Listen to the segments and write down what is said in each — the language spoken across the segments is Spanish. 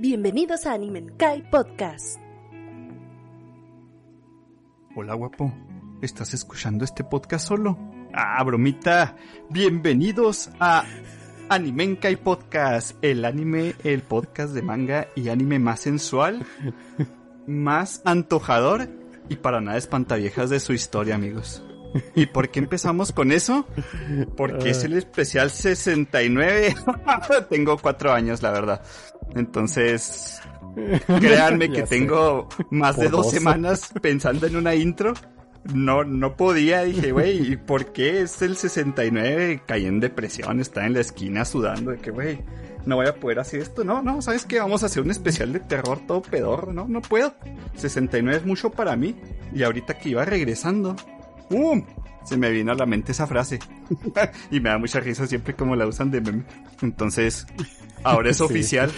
Bienvenidos a Animenkai Podcast. Hola guapo, ¿estás escuchando este podcast solo? Ah, bromita, bienvenidos a Animenkai Podcast, el anime, el podcast de manga y anime más sensual, más antojador y para nada espantaviejas de su historia, amigos. ¿Y por qué empezamos con eso? Porque es el especial 69. Tengo cuatro años, la verdad. Entonces, créanme que tengo más de dos semanas pensando en una intro. No, no podía, dije, güey, ¿y por qué es el 69? Caí en depresión, está en la esquina sudando, de que, güey, no voy a poder hacer esto. No, no, ¿sabes qué? Vamos a hacer un especial de terror todo pedor, no, no puedo. 69 es mucho para mí. Y ahorita que iba regresando, ¡pum! Se me vino a la mente esa frase. y me da mucha risa siempre como la usan de meme. Entonces, ahora es Sí. oficial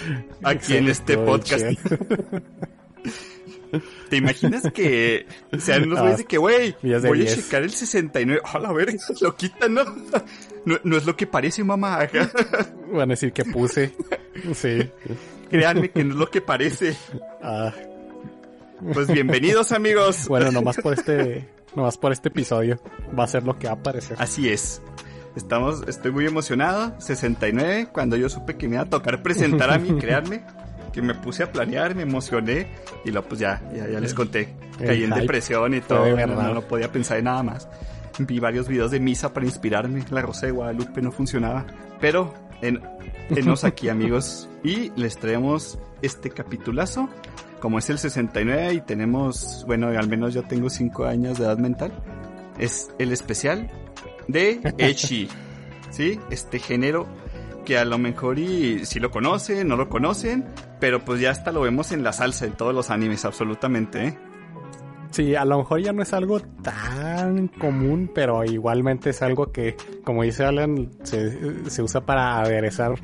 aquí en este podcast. ¿Te imaginas que sean unos güeyes de que, güey, voy a 10. checar el 69? A la verga, lo quitan, ¿no? ¿no? No es lo que parece, mamá. Van a decir que puse. Sí. Créanme que no es lo que parece. Ah, Pues bienvenidos, amigos. bueno, nomás por este, nomás por este episodio va a ser lo que va a aparecer. Así es. Estamos, estoy muy emocionado. 69, cuando yo supe que me iba a tocar presentar a mí, créanme, que me puse a planear, me emocioné y luego pues ya, ya, ya les conté. El Caí en depresión y todo, de no, verdad. no podía pensar en nada más. Vi varios videos de misa para inspirarme, la Rosa de Guadalupe no funcionaba. Pero, en, enos aquí amigos y les traemos este capitulazo. Como es el 69 y tenemos, bueno, al menos yo tengo 5 años de edad mental, es el especial de Echi. ¿Sí? Este género que a lo mejor y si lo conocen, no lo conocen, pero pues ya hasta lo vemos en la salsa en todos los animes, absolutamente, ¿eh? Sí, a lo mejor ya no es algo tan común, pero igualmente es algo que, como dice Alan, se, se usa para aderezar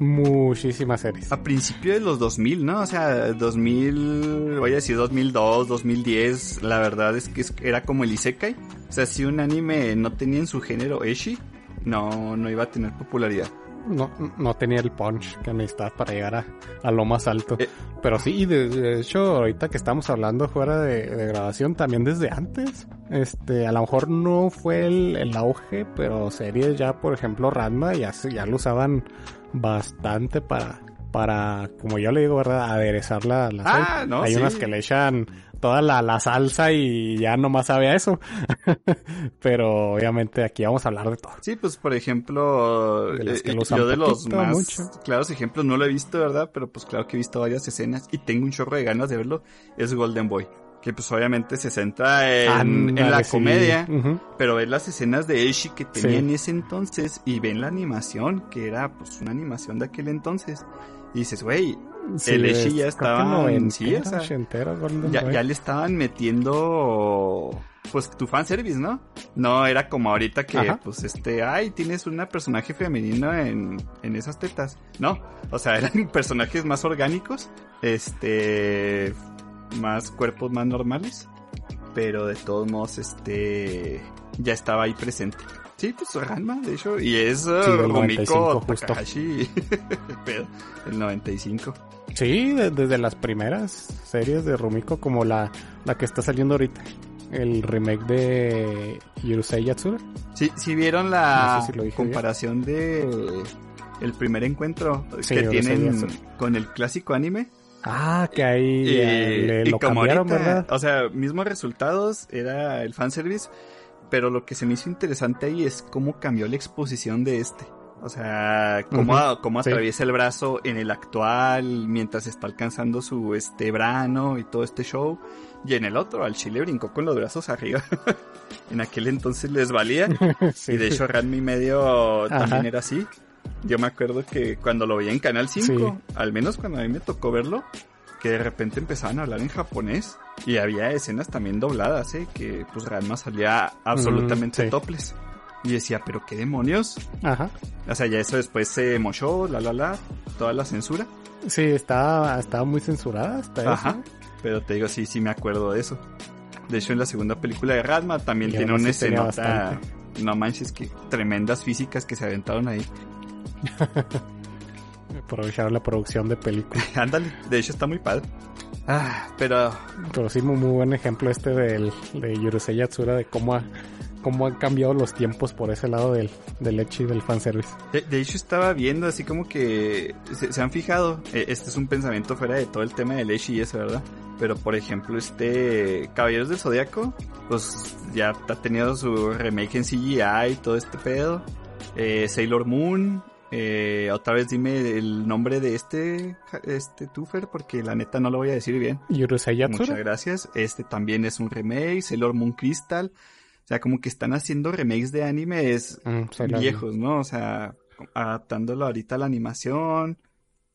muchísimas series. A principios de los 2000, ¿no? O sea, 2000, voy a decir 2002, 2010, la verdad es que era como el Isekai. O sea, si un anime no tenía en su género Eshi, no, no iba a tener popularidad. No, no tenía el punch que necesitaba para llegar a, a lo más alto. Eh. Pero sí, de, de hecho, ahorita que estamos hablando fuera de, de grabación, también desde antes. Este, a lo mejor no fue el, el auge, pero series ya, por ejemplo, Ranma, ya, ya lo usaban bastante para, para, como yo le digo, ¿verdad? Aderezar la, la Ah, serie. no, Hay sí. unas que le echan toda la, la salsa y ya nomás sabe a eso. pero obviamente aquí vamos a hablar de todo. Sí, pues por ejemplo, De eh, usan yo de los más mucho. claros ejemplos no lo he visto, ¿verdad? Pero pues claro que he visto varias escenas y tengo un chorro de ganas de verlo, es Golden Boy. Que pues obviamente se centra en, la sí. comedia, pero ves las escenas de Eishi que tenía Sí. en ese entonces y ven la animación, que era pues una animación de aquel entonces. Y dices, güey, Sí, El Eshi es- ya estaba en- sí, o sea, ya, le estaban metiendo pues tu fanservice, ¿no? No era como ahorita que Ajá. pues este, ay, tienes una personaje femenino en, en esas tetas. No, o sea, eran personajes más orgánicos, este, más cuerpos más normales, pero de todos modos este ya estaba ahí presente. Sí, pues Ranma, de hecho, y es uh, Sí, del 95 Rumiko justo. Takahashi, pero el 95. Sí, de- desde las primeras series de Rumiko, como la, la que está saliendo ahorita. El remake de Yurusei Yatsura. Sí, sí vieron la No sé si lo dije bien. comparación de el primer encuentro Sí, que tienen con el clásico anime. Ah, que ahí Y, eh, le- y lo como cambiaron, ahorita, ¿verdad? o sea, mismos resultados, era el fanservice, pero lo que se me hizo interesante ahí es cómo cambió la exposición de este. O sea, cómo, Ujú, cómo sí. atraviesa el brazo en el actual mientras está alcanzando su este brano y todo este show. Y en el otro, al chile brincó con los brazos arriba. en aquel entonces les valía. Sí. Y de hecho Ranma y medio Ajá. también era así. Yo me acuerdo que cuando lo veía en Canal 5, Sí. al menos cuando a mí me tocó verlo, que de repente empezaban a hablar en japonés y había escenas también dobladas, ¿eh? Que pues Ranma salía absolutamente Mm, sí. topless. Y decía, pero qué demonios. Ajá. O sea, ya eso después se mochó, la la la, toda la censura. Sí, estaba, estaba muy censurada hasta Ajá. eso. Pero te digo, sí, sí me acuerdo de eso. De hecho, en la segunda película de Ranma también Y tiene una bastante. No manches, que tremendas físicas que se aventaron ahí. Aprovecharon la producción de películas. Ándale, de hecho está muy padre. Ah, pero... Pero sí, muy, muy buen ejemplo este del, de Yurusei Yatsura de cómo, ha- cómo han cambiado los tiempos por ese lado del, del Echi y del fanservice. De, de hecho estaba viendo así como que... ¿Se, se han fijado? Eh, Este es un pensamiento fuera de todo el tema del Eshi y eso, ¿verdad? Pero por ejemplo este... Caballeros del Zodiaco, pues ya ha tenido su remake en CGI y todo este pedo. Eh, Sailor Moon... Eh, otra vez dime el nombre de este, este Tufer, porque la neta no lo voy a decir bien. Yurusei Muchas gracias. Este también es un remake, Sailor Moon Crystal. O sea, como que están haciendo remakes de animes Mm, viejos, ¿no? O sea, adaptándolo ahorita a la animación.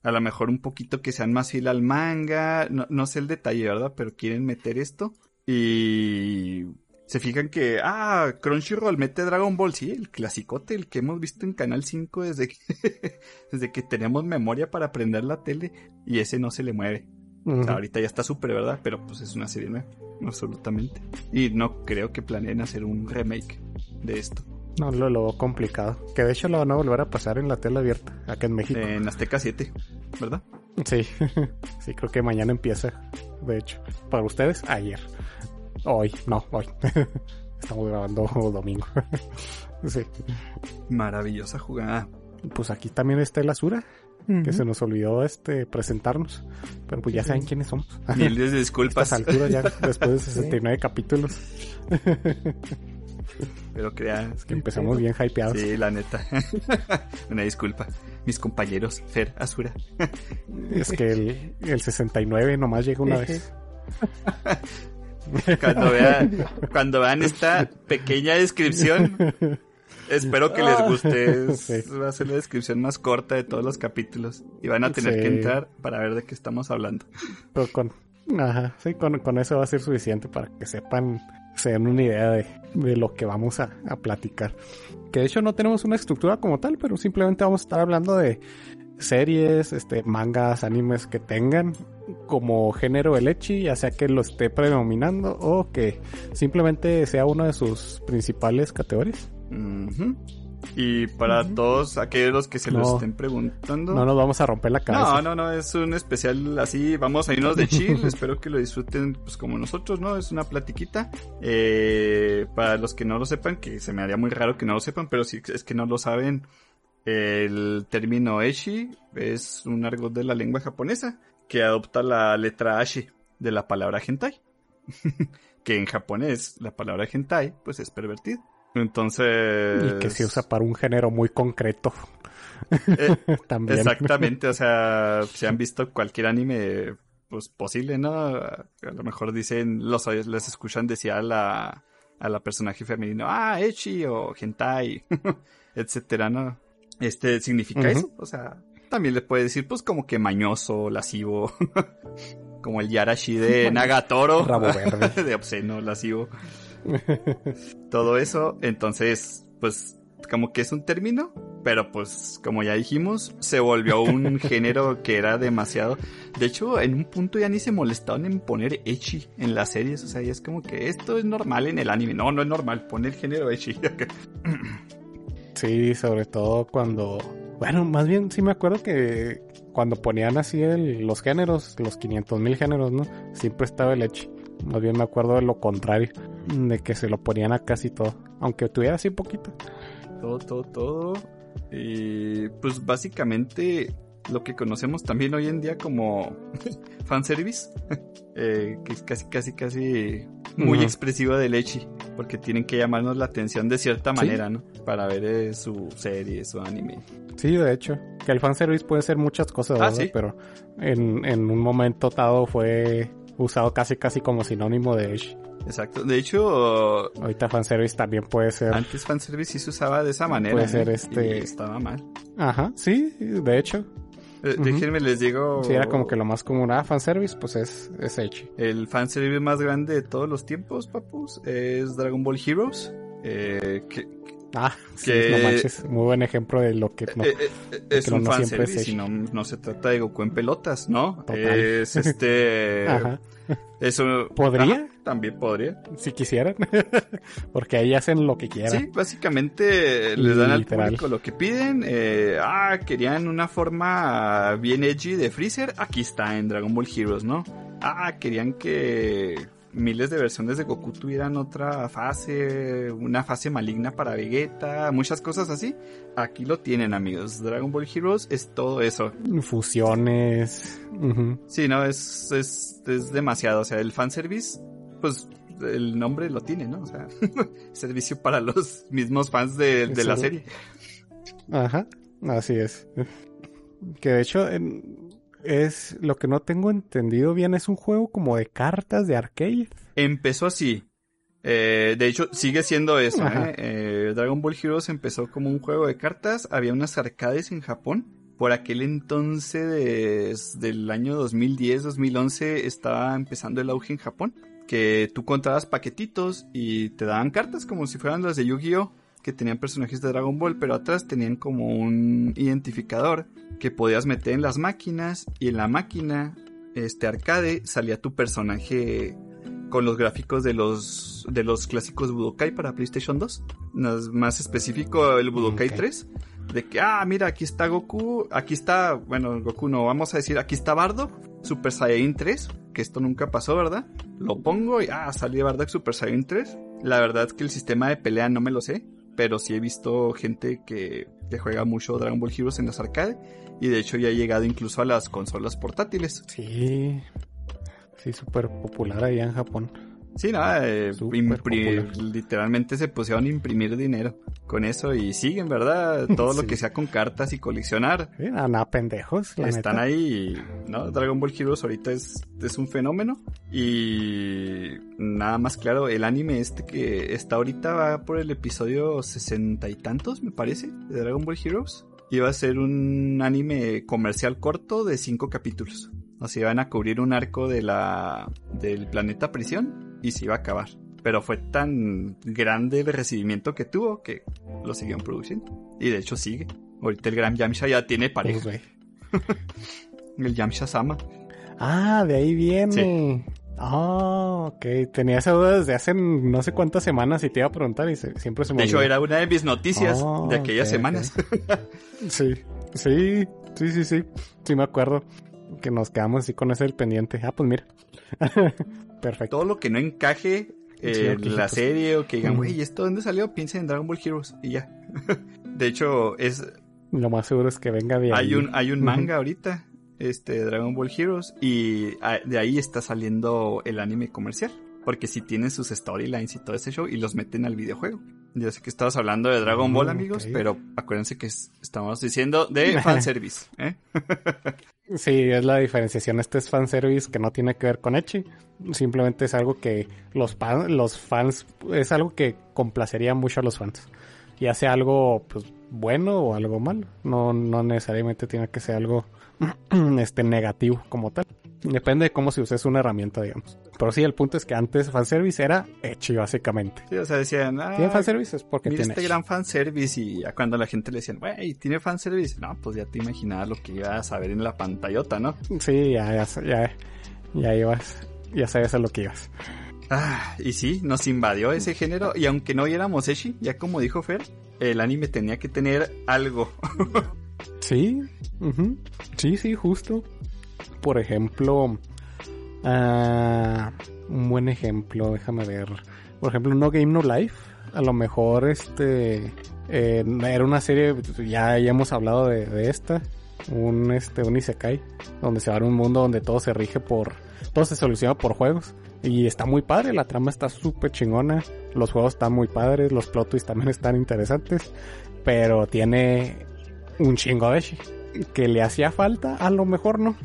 A lo mejor un poquito que sean más fiel al manga. No, no sé el detalle, ¿verdad? Pero quieren meter esto. Y se fijan que, ah, Crunchyroll mete Dragon Ball, sí, el clasicote, el que hemos visto en Canal 5 desde que, desde que tenemos memoria para prender la tele. Y ese no se le mueve. Ujú. O sea, ahorita ya está súper, ¿verdad? Pero pues es una serie nueva, absolutamente. Y no creo que planeen hacer un remake de esto. No, lo, lo complicado. Que de hecho lo van a volver a pasar en la tele abierta, acá en México. En Azteca 7, ¿verdad? Sí, sí, creo que mañana empieza. De hecho, para ustedes, ayer. Hoy, no, hoy. Estamos grabando domingo. sí. Maravillosa jugada. Pues aquí también está el Azura, que se nos olvidó este presentarnos. Pero pues ya saben quiénes somos. Miles de A disculpas. estas alturas ya después de 69 capítulos Pero crean. que empezamos bien hypeados. Sí, la neta. Una disculpa. Mis compañeros, Fer, Azura. Es que el, el 69 nomás llega una vez. Cuando vean, cuando vean esta pequeña descripción, espero que les guste. Es-. Va a ser la descripción más corta de todos los capítulos. Y van a tener Sí. que entrar para ver de qué estamos hablando. Pero con, ajá, sí, con, con eso va a ser suficiente para que sepan, se den una idea de, de lo que vamos a, a platicar. Que de hecho no tenemos una estructura como tal, pero simplemente vamos a estar hablando de series, este, mangas, animes que tengan como género el echi, ya sea que lo esté predominando o que simplemente sea una de sus principales categorías. Y para todos aquellos que se lo estén preguntando. No nos vamos a romper la cabeza. No, no, no, es un especial así, vamos a irnos de chill, espero que lo disfruten pues como nosotros, ¿no? Es una platiquita. Eh, para los que no lo sepan, que se me haría muy raro que no lo sepan, pero si es que no lo saben, el término Eshi es un argot de la lengua japonesa que adopta la letra Ashi de la palabra hentai. que en japonés la palabra hentai pues es pervertido. Entonces... Y que se usa para un género muy concreto. Eh, También. Exactamente, o sea, si han visto cualquier anime pues posible, ¿no? A lo mejor dicen, los les escuchan decir a la, a la personaje femenino, ah, Echi o Hentai, etcétera, ¿no? Este significa eso, o sea, también le puede decir pues como que mañoso, lascivo, como el Yarashi de Nagatoro, Rabo verde. de obsceno, lascivo. Todo eso, entonces, pues como que es un término, pero pues como ya dijimos, se volvió un género que era demasiado. De hecho, en un punto ya ni se molestaban en poner echi en las series, o sea, ya es como que esto es normal en el anime. No, no es normal, poner género echi. Sí, sobre todo cuando... Bueno, más bien sí me acuerdo que cuando ponían así el- los géneros, los 500 mil géneros, ¿no? Siempre estaba el Echi. Más bien me acuerdo de lo contrario, de que se lo ponían a casi todo. Aunque tuviera así poquito. todo, todo, todo. Y pues básicamente lo que conocemos también hoy en día como fanservice, eh, que es casi, casi, casi muy Ujú. expresivo del Echi, porque tienen que llamarnos la atención de cierta Sí. manera, ¿no? Para ver eh, su serie, su anime. Sí, de hecho. Que el fanservice puede ser muchas cosas, Ah, ¿verdad? sí. Pero en, en un momento dado fue usado casi casi como sinónimo de Echi. Exacto. De hecho, Ahorita fanservice también puede ser... antes fanservice sí se usaba de esa manera. Puede ser ¿eh? este- Y estaba mal. Ajá, sí, de hecho. Eh. Déjenme les digo. Sí, era como que lo más común. Ah, fanservice, pues es, es Echi. El fanservice más grande de todos los tiempos, papus, es Dragon Ball Heroes. eh, que, Ah, sí, Que- no manches. Muy buen ejemplo de lo que no. Eh, eh, eh, es un no siempre es y no, no se trata de Goku en pelotas, ¿no? Total. Es este... Ajá. Eso... ¿Podría? También podría. Si quisieran. Porque ahí hacen lo que quieran. Sí, básicamente les dan al público lo que piden. Eh, ah, querían una forma bien edgy de Freezer. Aquí está en Dragon Ball Heroes, ¿no? Ah, querían que miles de versiones de Goku tuvieran otra fase, una fase maligna para Vegeta, muchas cosas así. Aquí lo tienen, amigos. Dragon Ball Heroes es todo eso. Fusiones. Sí, no, es, es, es demasiado. O sea, el fanservice, pues el nombre lo tiene, ¿no? O sea, servicio para los mismos fans de, de la serie. Ajá, así es. Que de hecho en- es lo que no tengo entendido bien es un juego como de cartas de arcade. Empezó así. Eh, de hecho, sigue siendo eso. ¿eh? Eh, Dragon Ball Heroes empezó como un juego de cartas. Había unas arcades en Japón. Por aquel entonces, de- del año 2010-2011, estaba empezando el auge en Japón. Que tú contabas paquetitos y te daban cartas como si fueran las de Yu-Gi-Oh! Que tenían personajes de Dragon Ball, pero atrás tenían como un identificador que podías meter en las máquinas y en la máquina, este arcade, salía tu personaje con los gráficos de los de los clásicos Budokai para PlayStation 2. Más, específico el Budokai Ok. 3. De que, ah, mira, aquí está Goku, aquí está, bueno, Goku no, vamos a decir, aquí está Bardock, Super Saiyan 3, que esto nunca pasó, ¿verdad? Lo pongo y, ah, salió Bardock Super Saiyan 3. La verdad es que el sistema de pelea no me lo sé, pero sí he visto gente que, que juega mucho Dragon Ball Heroes en las arcade y de hecho ya ha llegado incluso a las consolas portátiles. Sí, sí, súper popular allá en Japón. Sí, nada, eh, literalmente se pusieron a imprimir dinero con eso y siguen, ¿verdad? Todo lo que sea con cartas y coleccionar. Sí, nada pendejos, la Están neta. ahí, ¿no? Dragon Ball Heroes ahorita es, es un fenómeno. Y nada más claro, el anime este que está ahorita va por el episodio sesenta y tantos, me parece, de Dragon Ball Heroes. Iba a ser un anime comercial corto de cinco capítulos. O sea, iban a cubrir un arco de la, del planeta prisión y se iba a acabar. Pero fue tan grande el recibimiento que tuvo que lo siguieron produciendo. Y de hecho sigue. Ahorita el Gran Yamcha ya tiene pareja. El Yamcha Sama. Ah, de ahí viene. Ah, ok. Tenía esa duda desde hace no sé cuántas semanas y te iba a preguntar y se- siempre se me De hecho, era una de mis noticias Oh, de aquellas semanas. Sí, sí, sí, sí, sí. Sí me acuerdo que nos quedamos así con ese del pendiente. Ah, pues mira. Perfecto. Todo lo que no encaje en la serie o que digan, güey, ¿esto dónde salió? Piensen en Dragon Ball Heroes y ya. de hecho, es Lo más seguro es que venga de ahí. hay un hay un manga ahorita, este Dragon Ball Heroes y de ahí está saliendo el anime comercial, porque si tienen sus storylines y todo ese show y los meten al videojuego. Yo sé que estabas hablando de Dragon Ball, Mm, amigos, pero acuérdense que es- estamos diciendo de fanservice, ¿eh? Sí, es la diferenciación. Este es fanservice que no tiene que ver con Echi. Simplemente es algo que los, los fans, es algo que complacería mucho a los fans. Ya sea algo pues, bueno o algo malo. No, no necesariamente tiene que ser algo este, negativo como tal. Depende de cómo se use una herramienta, digamos. Pero sí, el punto es que antes fanservice era Echi, básicamente. Sí, o sea, decían, ah, ¿Tiene fanservice? Es porque Mira tiene este Echi. gran fanservice y ya cuando la gente le decían, wey, ¿tiene fanservice? No, pues ya te imaginabas lo que ibas a ver en la pantallota, ¿no? Sí, ya, ya, ya, ya ibas. Ya sabes a lo que ibas. Ah, y sí, nos invadió ese género y aunque no viéramos Eshi, ya como dijo Fer, el anime tenía que tener algo. Sí, sí, sí, justo. Por ejemplo, ah, un buen ejemplo, déjame ver. Por ejemplo, No Game No Life. A lo mejor este eh, era una serie, ya, ya hemos hablado de, esta, un este un isekai, donde se va a un mundo donde todo se rige por, todo se soluciona por juegos. Y está muy padre, la trama está súper chingona, los juegos están muy padres, los plot twists también están interesantes, pero tiene un chingo de. Que le hacía falta, a lo mejor no.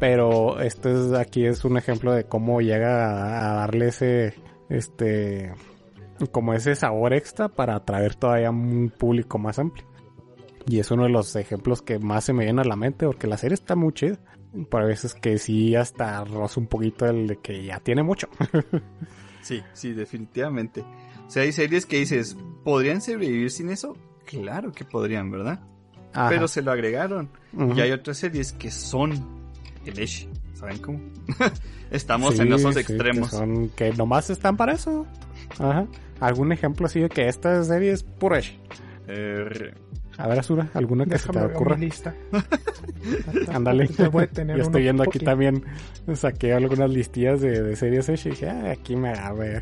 Pero este es, aquí es un ejemplo de cómo llega a, a darle ese, este, como ese sabor extra para atraer todavía un público más amplio. Y es uno de los ejemplos que más se me viene a la mente porque la serie está muy chida. A veces que sí hasta roza un poquito el de que ya tiene mucho. Sí, sí, definitivamente. O sea, hay series que dices, ¿podrían sobrevivir sin eso? Claro que podrían, ¿verdad? Ajá. Pero se lo agregaron. Y hay otras series que son el Eshi. ¿Saben cómo? Estamos Sí, en esos sí, extremos. Que, son, que nomás están para eso. Ajá. ¿Algún ejemplo así de que esta serie es pura? Eh, A ver, Azura, ¿alguna que se te ver ocurra? lista. Ándale. A Yo estoy viendo aquí poquito. también, saqué algunas listillas de, de series Eshi y dije, ah, aquí me da, güey.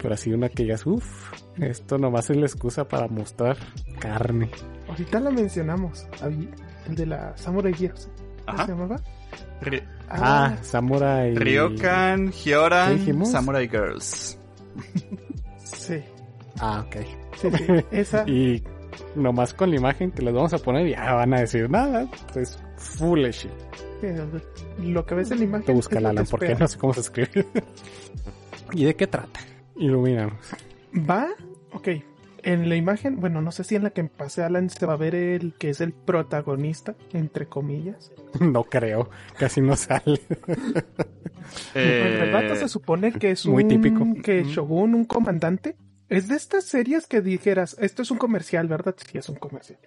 Pero así una que ya es, uff, esto nomás es la excusa para mostrar carne. Ahorita la mencionamos. El de la Samurai Gears. ¿Cómo Ajá. se llamaba? Ry- Ah, Samurai. Ryokan, ¿Qué Hyoran? Samurai Girls. Sí. Ah, ok. Sí, sí. Esa. Y nomás con la imagen que les vamos a poner ya van a decir nada, es full eh, Lo que ves en la imagen. Te busca Alan que porque no sé cómo se escribe. ¿Y de qué trata? Iluminanos. Va, ok. En la imagen, bueno, no sé si en la que pasé Alan se va a ver el que es el protagonista, entre comillas. No creo, casi no sale. El relato Eh, se supone que es muy un típico. que. Shogun, un comandante. Es de estas series que dijeras, esto es un comercial, ¿verdad? Sí, es un comercial.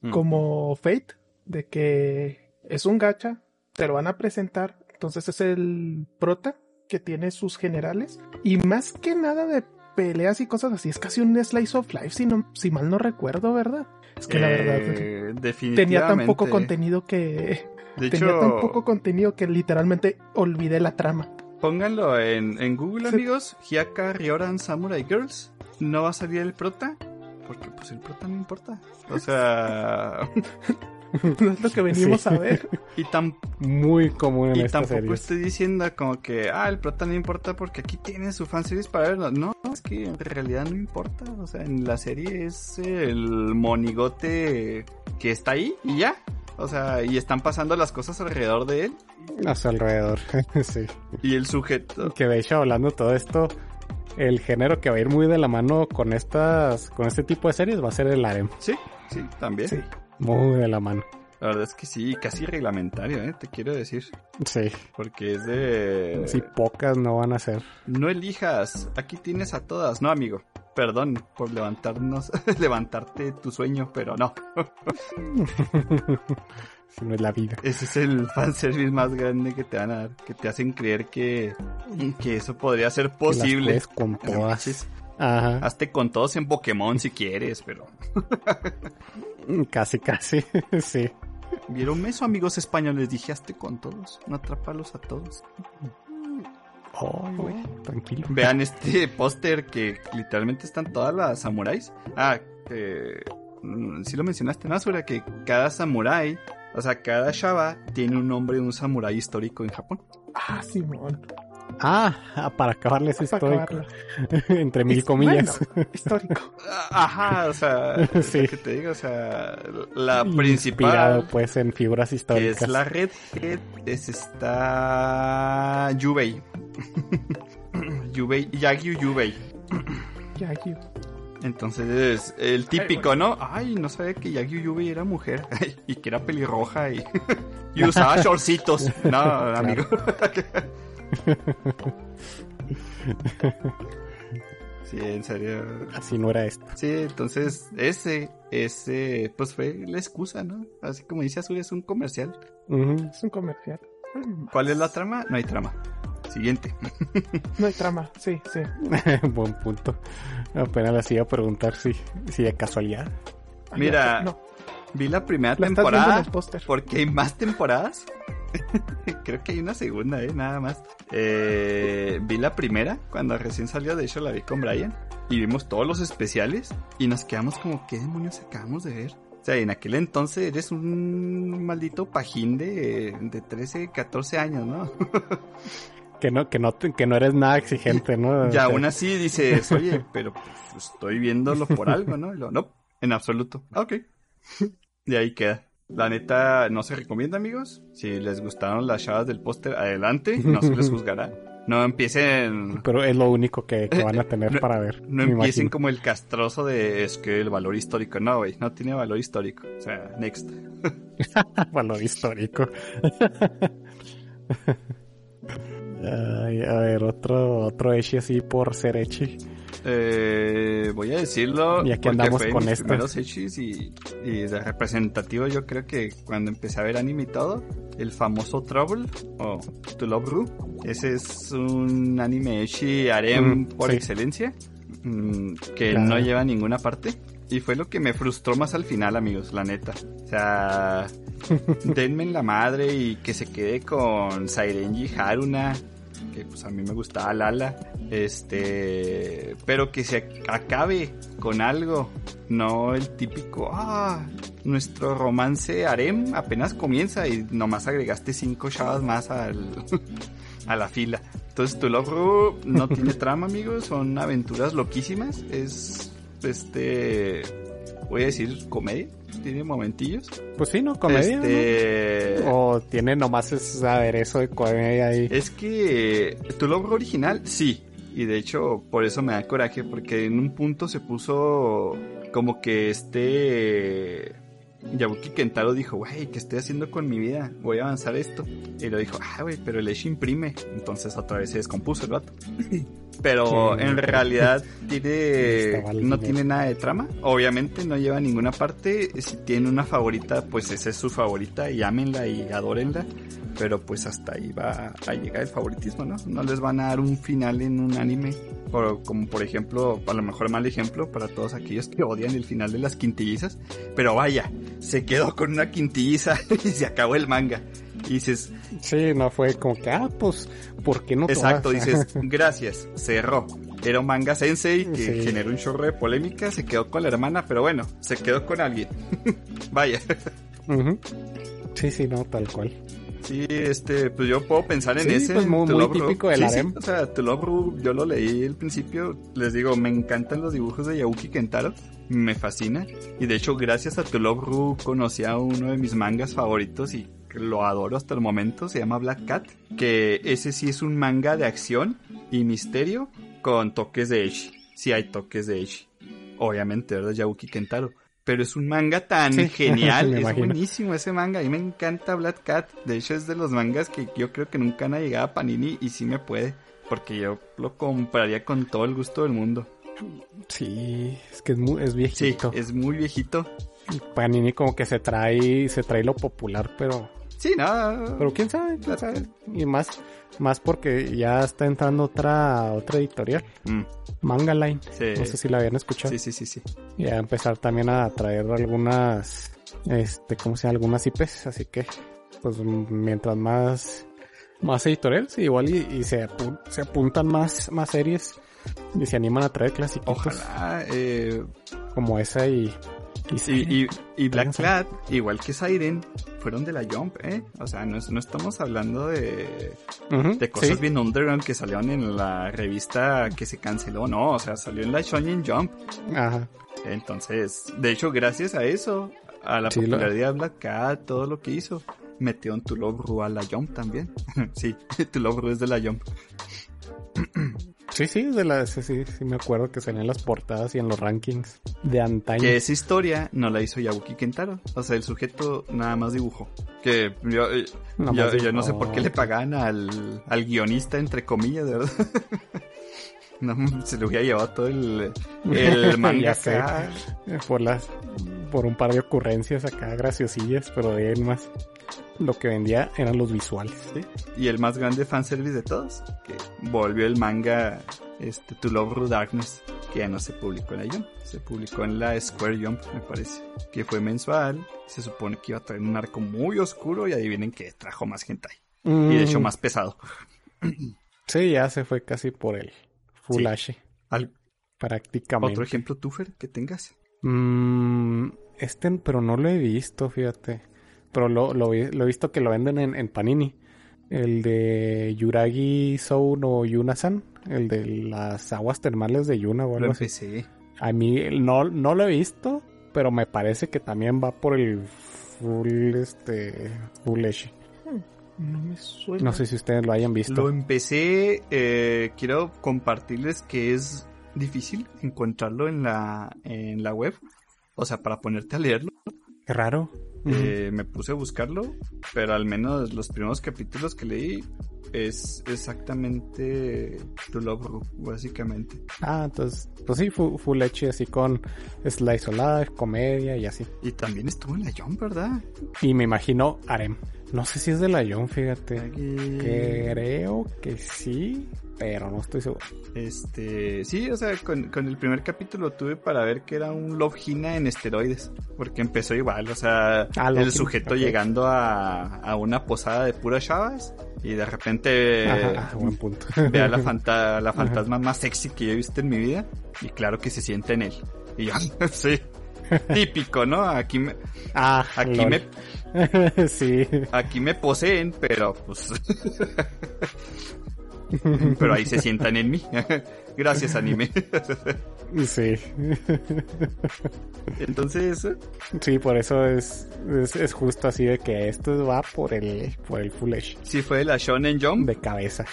Mm. Como Fate, de que es un gacha, te lo van a presentar. Entonces es el prota que tiene sus generales. Y más que nada de peleas y cosas así, es casi un slice of life, si, no, si mal no recuerdo, ¿verdad? Es que la verdad eh, definitivamente. tenía tan poco contenido que De tenía hecho, tan poco contenido que literalmente olvidé la trama. pónganlo en, en Google, Sí. amigos. Hyaka Ryoran Samurai Girls. No va a salir el prota. Porque pues el prota no importa. O sea... No es lo que venimos Sí. a ver. y tan Muy común en Y esta tampoco serie. estoy diciendo como que, ah, el prota no importa porque aquí tiene su fanseries para verlo. No, es que en realidad no importa. O sea, en la serie es el monigote que está ahí y ya. O sea, y están pasando las cosas alrededor de él. A su alrededor, sí. Y el sujeto. Que de hecho, hablando de todo esto, el género que va a ir muy de la mano con estas, con este tipo de series va a ser el harem. Sí, sí, también. Sí. Muy de la mano. La verdad es que sí, casi reglamentario, ¿eh? Te quiero decir. Sí. Porque es de... Si pocas no van a ser. No elijas, aquí tienes a todas. No, amigo. Perdón por levantarnos, levantarte tu sueño, pero no. si no es la vida. Ese es el fanservice más grande que te van a dar, que te hacen creer que, que eso podría ser las posible. con todas. Ajá. Hazte con todos en Pokémon si quieres, pero... Casi, casi. sí. ¿Vieron eso, amigos españoles? Dije, hazte con todos, no atrápalos a todos. Ay, güey. Tranquilo. Vean este póster que literalmente están todas las samuráis. Ah, eh, sí lo mencionaste, ¿no, Sura? Que cada samurái, o sea, cada shaba tiene un nombre de un samurái histórico en Japón. Ah, Simón. Ah, ah, para acabarle ese Para histórico. Entre mil Es- comillas. bueno, histórico. Ah, Ajá, o sea, Sí. lo que te digo, o sea, la Inspirado, principal pues en figuras que históricas. es la Red Head es esta Yubei. Yubei, Yagyu Yubei. Ya, aquí. Entonces, el típico, ¿no? Ay, no sabía que Yagyu Yubei era mujer y que era pelirroja y, y usaba shortcitos. No, amigo. Sí, en serio. Así no era esto. Sí, entonces ese, ese, pues fue la excusa, ¿no? Así como dice Azul, es un comercial. Es un comercial. ¿Cuál es la trama? No hay trama. Siguiente. No hay trama, sí, sí. Buen punto. Apenas les iba a preguntar si, si de casualidad. Ah, Mira, No, Vi la primera la temporada porque hay más temporadas. Creo que hay una segunda, ¿eh? Nada más. Eh, vi la primera cuando recién salió, de hecho la vi con Brian. Y vimos todos los especiales y nos quedamos como, ¿qué demonios acabamos de ver? O sea, en aquel entonces eres un maldito pajín de, de 13, 14 años, ¿no? Que no, que no, que no eres nada exigente, ¿no? Y aún así dices, oye, pero pues, estoy viéndolo por algo, ¿no? Y lo, no, en absoluto. Ah, Ok. Y ahí queda. La neta, no se recomienda, amigos. Si les gustaron las chavas del póster, adelante. No se les juzgará. No empiecen... Pero es lo único que, que van a tener No- para ver. No empiecen imagino. como el castroso de es que el valor histórico. No, güey, no tiene valor histórico. O sea, next. Valor histórico. Ay, a ver, otro, otro Echi así por ser Echi. Eh, voy a decirlo. Y aquí porque andamos fue con mis primeros hechis y, y de representativo yo creo que cuando empecé a ver anime y todo, el famoso Trouble o To Love Ru. Ese es un anime echi harem Mm, por sí. excelencia. mm, que Claro. no lleva a ninguna parte. Y fue lo que me frustró más al final, amigos, la neta. O sea, denme en la madre y que se quede con Sairenji Haruna, que pues a mí me gustaba Lala, este, pero que se acabe con algo, no el típico, ah, nuestro romance harem apenas comienza y nomás agregaste cinco chavas más al, a la fila. Entonces tu Love no tiene trama, amigos, son aventuras loquísimas, es, este, voy a decir comedia, tiene momentillos. Pues sí, ¿no? Comedia. Este... ¿no? O tiene nomás ese aderezo de comedia ahí. Es que tu logo original, sí. Y de hecho, por eso me da coraje, porque en un punto se puso como que este. Yabuki Kentaro dijo, güey, ¿qué estoy haciendo con mi vida? Voy a avanzar esto. Y lo dijo, ah, güey, pero el Eshi imprime. Entonces otra vez se descompuso el vato. Pero Sí. en realidad tiene, no tiene nada de trama. Obviamente no lleva a ninguna parte. Si tiene una favorita, pues esa es su favorita y ámenla y adórenla. Pero pues hasta ahí va a llegar el favoritismo, ¿no? No les van a dar un final en un anime. Como por ejemplo, a lo mejor mal ejemplo para todos aquellos que odian el final de las quintillizas. Pero vaya, se quedó con una quintilliza y se acabó el manga. Y dices, Sí, no fue como que, ah, pues, ¿por qué no todas? Exacto, dices, gracias, cerró. Era un manga sensei que Sí. generó un chorro de polémica, se quedó con la hermana, pero bueno, se quedó con alguien. Vaya. Ujú. Sí, sí, no, tal cual. Sí, este, pues yo puedo pensar en Sí, ese. pues, muy- muy Love típico del Sí, harem. sí, o sea, To Love Ru, yo lo leí al principio, les digo, me encantan los dibujos de Yabuki Kentaro, me fascina. Y de hecho, gracias a To Love Ru conocí a uno de mis mangas favoritos y lo adoro hasta el momento, se llama Black Cat, que ese sí es un manga de acción y misterio con toques de Echi. Sí hay toques de Echi. Obviamente, ¿verdad? Yabuki Kentaro. Pero es un manga tan Sí, genial, es imagino. buenísimo ese manga. A mí me encanta Black Cat. De hecho, es de los mangas que yo creo que nunca han llegado a Panini y sí me puede. Porque yo lo compraría con todo el gusto del mundo. Sí, es que es, muy, es Sí, viejito. es muy viejito. Panini como que se trae, se trae lo popular, pero, Sí, nada. pero quién sabe, quién sabe. Y más, más porque ya está entrando otra, otra editorial, Mm, Manga Line. sí. No sé si la habían escuchado. sí, sí, sí, sí. Y a empezar también a traer algunas, este, ¿cómo se llama? Algunas IPs, así que, pues mientras más, más editoriales, igual y, y se, apu- se apuntan más, más series y se animan a traer clasiquitos Ojalá. Eh, como esa y, y, y, y, Black. Cat, igual que Siren, fueron de la Jump, ¿eh? O sea, no, no estamos hablando de, de cosas sí. bien underground que salieron en la revista que se canceló, no, o sea, salió en la Shonen Jump. Ajá. Entonces, de hecho, gracias a eso, a la Sí, lo- popularidad de Black Cat, todo lo que hizo, metió en Tu Love Ru a la Jump también. sí, Tu Love Ru es de la Jump. Sí, sí, de la, sí, sí, sí me acuerdo que salían en las portadas y en los rankings de antaño. Que esa historia no la hizo Yabuki Kentaro. O sea, el sujeto nada más dibujó. Que yo, eh, yo, no sé por qué le pagan al, al guionista, entre comillas, de verdad. No, se le hubiera llevado todo el, el manga acá. Por las, por un par de ocurrencias acá graciosillas, pero de él más. Lo que vendía eran los visuales. ¿sí? Y el más grande fanservice de todos, que volvió el manga este, To Love Ru Darkness, que ya no se publicó en la Jump, se publicó en la Square Jump, me parece, que fue mensual, se supone que iba a traer un arco muy oscuro y adivinen que trajo más hentai, y de hecho Mm, más pesado. Sí, ya se fue casi por el Full Sí. H, Al- prácticamente. ¿Otro ejemplo, Tufer, que tengas? Mm, este, pero no lo he visto, fíjate. Pero lo, lo, vi- lo he visto que lo venden en, en Panini. El de Yuragi Sou no Yunasan. El de las aguas termales de Yuna o Lo algo así. empecé. A mí no, no lo he visto, pero me parece que también va por el full, este, full Eshi. No me suena. No sé si ustedes lo hayan visto. Lo empecé, eh, quiero compartirles que es difícil encontrarlo en la, en la web. O sea, para ponerte a leerlo. Qué raro. Eh, me puse a buscarlo, pero al menos los primeros capítulos que leí es exactamente tu Love Ru, básicamente. Ah, entonces, pues sí, fu- full leche así con slice of life, comedia y así. Y también estuvo en la Jump, ¿verdad? Y me imagino Arem. No sé si es de la Young, fíjate. Creo que sí, pero no estoy seguro. Este, sí, o sea, con, con el primer capítulo tuve para ver que era un Love Hina en esteroides, porque empezó igual, o sea, Ah, el sujeto llegando a, a una posada de puras chavas y de repente Ajá, buen punto. ve a la, fanta- la fantasma más sexy que yo he visto en mi vida y claro que se sienta en él. Y yo, sí, típico, ¿no? Aquí me, Ah, aquí lol. me, sí. aquí me poseen, pero pues... pero ahí se sientan en mí. Gracias, anime. Sí. Entonces, Sí, por eso es, es, es justo así de que esto va por el, por el full edge sí fue la Shonen Jump. de cabeza.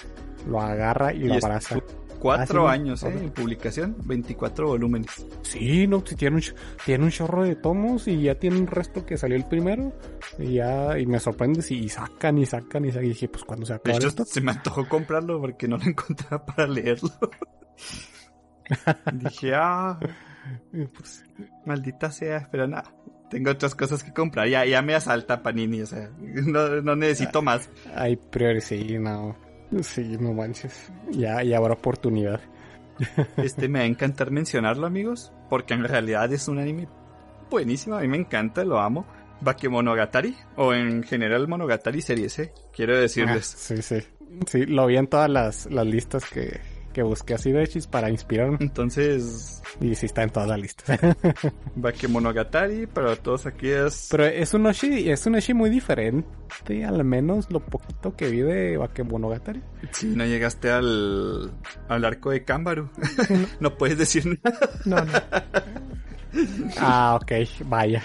Lo agarra y, Y lo abraza. Cuatro Ah, sí, años. ¿eh? En publicación, 24 volúmenes. Sí, no, sí, tiene un, tiene un chorro de tomos y ya tiene un resto que salió el primero. Y ya, y me sorprende si sacan y sacan y sacan. Y dije, pues cuando se De acaba hecho, esto. se me antojó comprarlo porque no lo encontraba para leerlo. Dije, ah, Pues, maldita sea, pero nada. Tengo otras cosas que comprar. Ya, ya me asalta Panini, o sea, no, no necesito más. hay priori, sí, no. Sí, no manches. Ya, ya habrá oportunidad. Este me va a encantar mencionarlo, amigos, porque en realidad es un anime buenísimo. A mí me encanta, lo amo. Bakemonogatari, o en general Monogatari Series, ¿eh? Quiero Ah, decirles. sí, sí. Sí, lo vi en todas las, las listas que, que busqué así de hechis para inspirarme. Entonces, Y sí está en todas las listas. Bakemonogatari, para todos aquellos... Pero es un Oshi, es un Oshi muy diferente, al menos lo poquito que vi de Bakemonogatari. Si no llegaste al, al arco de Kambaru, no puedes decir nada. No, no. Ah, ok, vaya.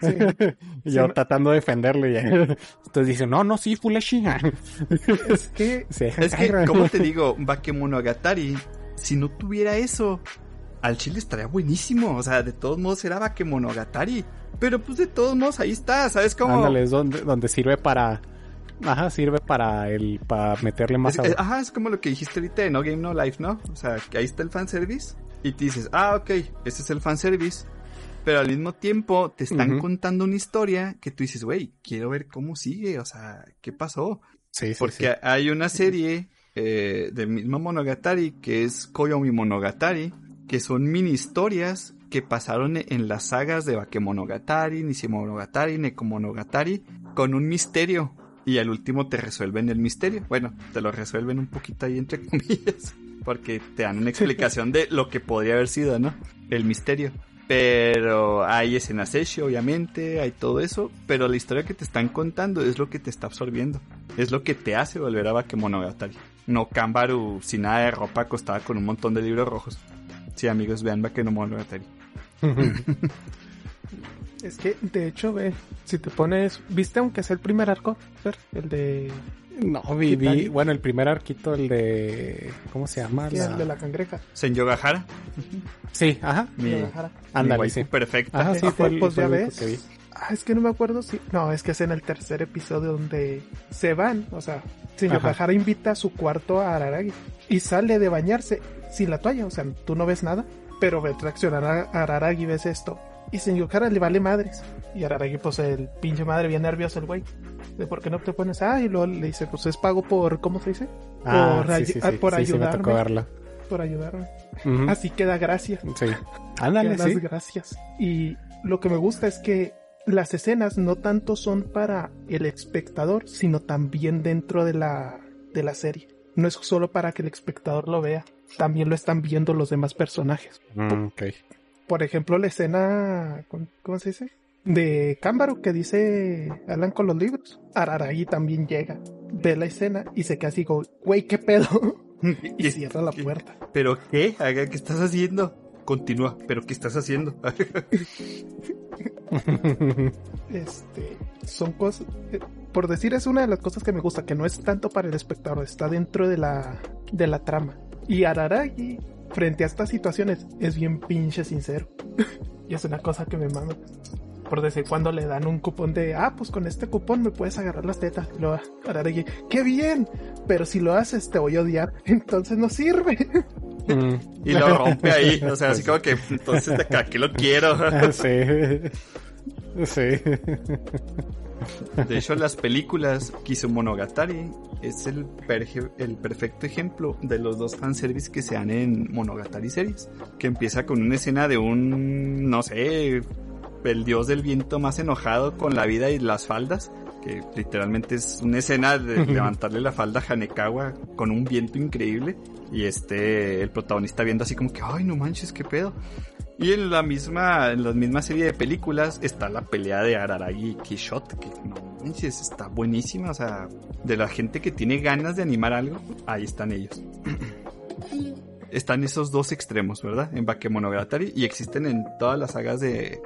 Sí. Yo Sí, tratando de defenderlo y Entonces dicen, no, no, sí, full. Es que dejan Es que, como te digo, Bakemonogatari, si no tuviera eso, al chile estaría buenísimo. O sea, de todos modos era Bakemonogatari. Pero pues de todos modos ahí está, ¿sabes cómo? Ándale, es donde, donde sirve para... Ajá, sirve para el para meterle más Es- eh, ajá, es como lo que dijiste ahorita de No Game No Life, ¿no? O sea, que ahí está el fanservice y te dices, ah, ok, ese es el fanservice. Pero al mismo tiempo te están Ujú. contando una historia que tú dices, güey, quiero ver cómo sigue, o sea, ¿qué pasó? Sí, sí, Porque sí. hay una serie eh, del mismo Monogatari que es Koyomi Monogatari, que son mini historias que pasaron en las sagas de Bakemonogatari, Nisimonogatari, Nekomonogatari, con un misterio. Y al último te resuelven el misterio. Bueno, te lo resuelven un poquito ahí entre comillas, porque te dan una explicación de lo que podría haber sido, ¿no? El misterio. Pero hay escenas hecho, obviamente, hay todo eso, pero la historia que te están contando es lo que te está absorbiendo. Es lo que te hace volver a Bakemonogatari. No Kambaru sin nada de ropa acostada con un montón de libros rojos. Sí, amigos, vean Bakemonogatari. Es que, de hecho, ve, si te pones, ¿viste aunque sea el primer arco? Fer? El de, No, vi, vi- Kitari. bueno, el primer arquito, el de... ¿Cómo se llama? sí, La- el de la cangreja. Senyogahara, Sí, ajá. mi, Ándale, sí. perfecta. Ajá, sí, Este, fue el, pues, fue ya ves. que vi. Ah, es que no me acuerdo si. No, es que es en el tercer episodio donde se van. O sea, Senyogahara invita a su cuarto a Araragi y sale de bañarse sin la toalla. O sea, tú no ves nada, pero ves reaccionar a Araragi, ves esto. Y Senyogahara le vale madres. Y Araragi, pues el pinche madre, bien nervioso el güey. De por qué no te pones. Ah, y luego le dice, pues es pago por. ¿Cómo se dice? Ah, Por sí, sí, ah, por me ayudarme. tocó verla. Por ayudarme. Así queda gracia. Sí. Ándale, sí. gracias. Y lo que me gusta es que las escenas no tanto son para el espectador, sino también dentro de la, de la serie. No es solo para que el espectador lo vea, también lo están viendo los demás personajes. Mm. Por ejemplo, la escena, ¿cómo cómo se dice? De Cámbaro que dice Alan con los libros. Araragi también llega, ve la escena y se queda así, como, güey, ¿qué pedo? y cierra la puerta. ¿Pero qué? ¿Qué estás haciendo? Continúa, ¿pero qué estás haciendo? este son cosas eh, por decir es una de las cosas que me gusta que no es tanto para el espectador está dentro de la de la trama y Araragi frente a estas situaciones es bien pinche sincero y es una cosa que me mama por decir cuando le dan un cupón de, ah, pues con este cupón me puedes agarrar las tetas. Y lo parar aquí, ¡qué bien! Pero si lo haces te voy a odiar, entonces no sirve. Mm. Y lo rompe ahí, o sea, así como que entonces de aquí lo quiero. sí. Sí. De hecho, las películas Kizumonogatari es el, el perfecto ejemplo de los dos fanservice que se dan en Monogatari series. Que empieza con una escena de un, no sé, el dios del viento más enojado con la vida y las faldas. Que literalmente es una escena de levantarle la falda a Hanekawa con un viento increíble. Y este, el protagonista viendo así como que, ay, no manches, qué pedo. Y en la misma, en la misma serie de películas está la pelea de Araragi y Kishot, que no manches, está buenísima. O sea, de la gente que tiene ganas de animar algo, ahí están ellos. están esos dos extremos, ¿verdad? En Bakemonogatari y existen en todas las sagas de,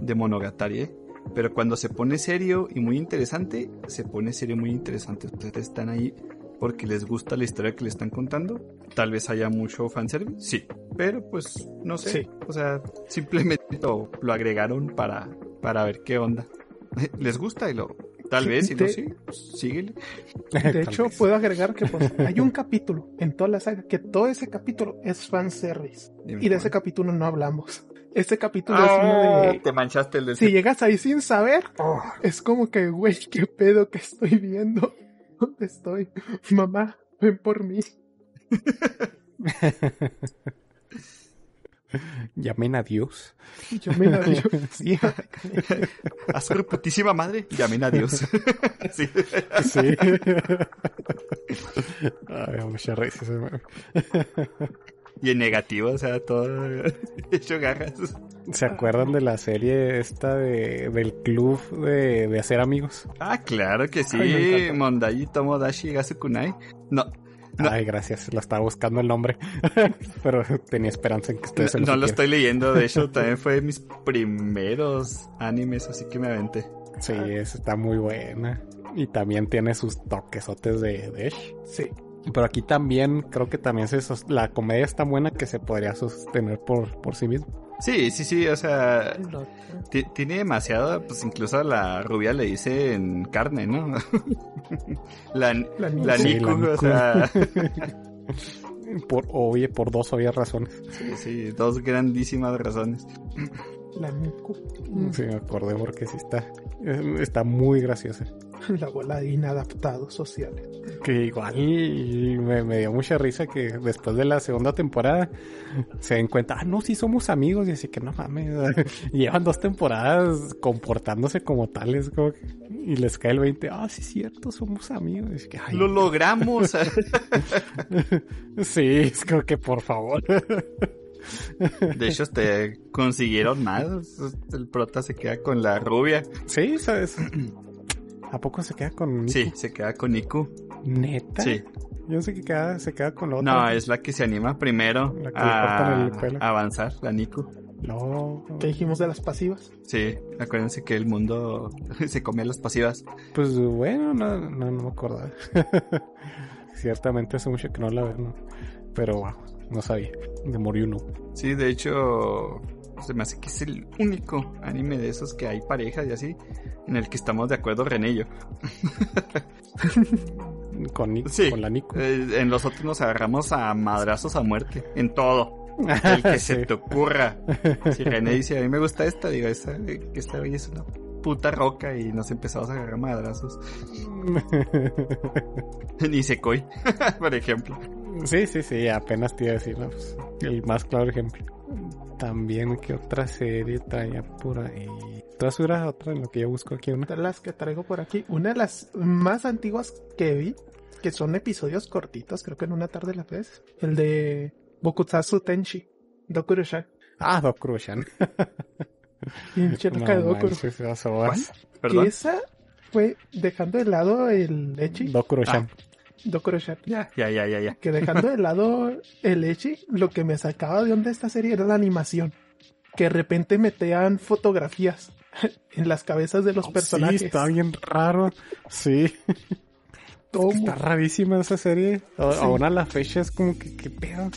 de Monogatari, ¿eh? Pero cuando se pone serio y muy interesante, se pone serio y muy interesante. Ustedes están ahí porque les gusta la historia que le están contando. Tal vez haya mucho fanservice, sí. Pero pues no sé. Sí. O sea, simplemente lo, lo agregaron para, para ver qué onda. Les gusta y lo... Tal Sí, vez, si no, sí, pues, síguele. De hecho, puedo agregar que pues, hay un capítulo en toda la saga que todo ese capítulo es fanservice. Dime Y de ese capítulo no hablamos. Ese capítulo es uno Ah, de... te manchaste el de Si llegas ahí sin saber, es como que, güey, qué pedo que estoy viendo. ¿Dónde estoy? Mamá, ven por mí. Llamen a Dios. Me la digo, Sí. A su reputísima madre, llamen a Dios. sí. Sí. Ay, mucha risa. Y en negativo, o sea, todo hecho garras. ¿Se acuerdan de la serie esta de, del club de, de hacer amigos? Ah, claro que sí. Ay. Mondai Tomodachi Gasukunai. No, No. Ay, gracias. Lo estaba buscando el nombre. Pero tenía esperanza en que no, ustedes se lo no lo estoy leyendo. De hecho, también fue de mis primeros animes, así que me aventé. Sí, esa está muy buena. Y también tiene sus toquesotes de, de Ash. Sí. Pero aquí también, creo que también se la comedia es tan buena que se podría sostener por, por sí mismo. Sí, sí, sí, o sea, tiene demasiado, pues incluso a la rubia le dice en carne, ¿no? la, La la Sí, la o sea, Por, oye, por dos obvias razones. sí, sí, dos grandísimas razones. La Niku. Mm, Sí, me acordé porque sí está, está muy graciosa. La bola de inadaptados sociales. Que igual me, me dio mucha risa que después de la segunda temporada se den cuenta, ah, no, sí somos amigos. Y así que no mames, llevan dos temporadas comportándose como tales. como que- y les cae el 20, ah, sí, cierto, somos amigos. Y así que, ay, Lo logramos. sí, es como que por favor. De hecho, te consiguieron más. El prota se queda con la rubia. sí, ¿sabes? ¿A poco se queda con Sí, se queda con Niku. ¿Neta? Sí. Yo sé que queda, se queda con la otra. No, es la que se anima primero La que le a, el pelo. a avanzar, la Niku. No, ¿Qué dijimos de las pasivas? Sí, acuérdense que el mundo se come a las pasivas. Pues bueno, no, no, no me acordaba. Ciertamente hace mucho que no la veo, ¿no? pero wow, no sabía. De Moriuno. Sí, de hecho, se me hace que es el único anime de esos que hay parejas y así, en el que estamos de acuerdo René y yo. Con, Ni- Sí. con la Nico. Eh, en los otros nos agarramos a madrazos a muerte, en todo. El que se te ocurra. Si René dice, a mí me gusta esta, digo, esta, eh, que esta güey es una puta roca y nos empezamos a agarrar madrazos. Ni Sekoi, por ejemplo. Sí, sí, sí, apenas te iba a decir, ¿no? Pues, el más claro ejemplo. También, ¿qué otra serie traía por ahí? ¿Traes una otra en lo que yo busco aquí una? De las que traigo por aquí. Una de las más antiguas que vi, que son episodios cortitos, creo que en una tarde la ves. El de Bokutatsu Tenshi. Dokurusha. Ah, Dokurushan. Pinche loca de. Que esa fue dejando de lado el Echi. Dokurushan. Dokurusha. Ya, ya, ya, ya, ya. Que dejando de lado el Echi, lo que me sacaba de onda esta serie era la animación. Que de repente metían fotografías en las cabezas de los personajes. Sí, está bien raro. Sí. ¿Cómo? Está rarísima esa serie. Sí. Aún a la fecha es como que, ¿qué pedo?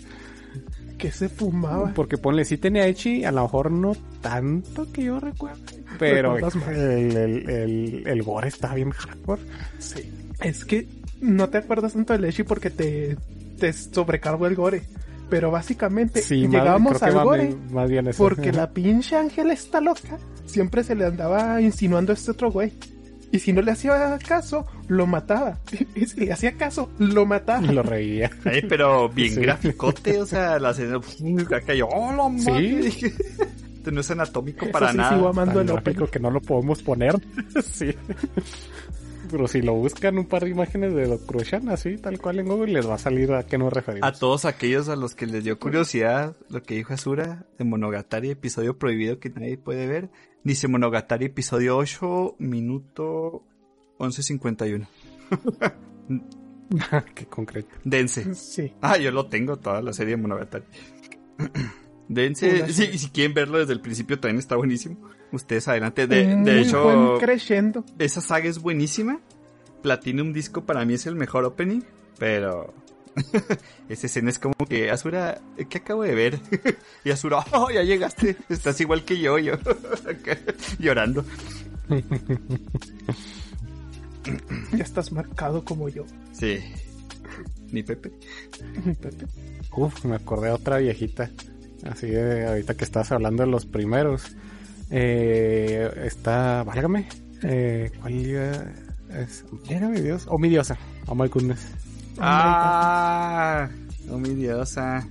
que se fumaba. Porque ponle, sí tenía Echi, a lo mejor no tanto que yo recuerdo. Pero el, el, el gore está bien hardcore. Sí. Es que no te acuerdas tanto del Echi porque te, te sobrecargó el gore. Pero básicamente Sí, llegamos al gore bien- más bien eso. porque la pinche Ángela está loca. Siempre se le andaba insinuando a este otro güey. Y si no le hacía caso, lo mataba. Y si le hacía caso, lo mataba. Y lo reía. Ay, pero bien Sí. graficote, o sea, la escena. Acá yo, ¡oh, la madre! Dije, Esto no es anatómico Eso para sí, nada. sigo amando Tan el gráfico que no lo podemos poner. sí. Pero si lo buscan un par de imágenes de Docrushan así, tal cual en Google, les va a salir a qué nos referimos. A todos aquellos a los que les dio curiosidad lo que dijo Azura de Monogatari, episodio prohibido que nadie puede ver. Dice Monogatari, episodio 8, minuto 11.51. qué concreto. Dense. Sí. Ah, yo lo tengo, toda la serie de Monogatari. Dense. Sí, si quieren verlo desde el principio también está buenísimo. Ustedes adelante. De, Un de hecho, buen crescendo. esa saga es buenísima. Platinum Disco para mí es el mejor opening, pero esa escena es como que Asura, ¿qué acabo de ver? y Asura, oh, ya llegaste, estás igual que yo, yo llorando. Ya estás marcado como yo. Sí, mi Pepe. Pepe. Uf, me acordé de otra viejita. Así de ahorita que estabas hablando de los primeros. Eh, está, válgame. Eh, ¿Cuál? Es, válgame Dios. Oh, mi diosa. Oh my goodness. Ah, oh mi diosa.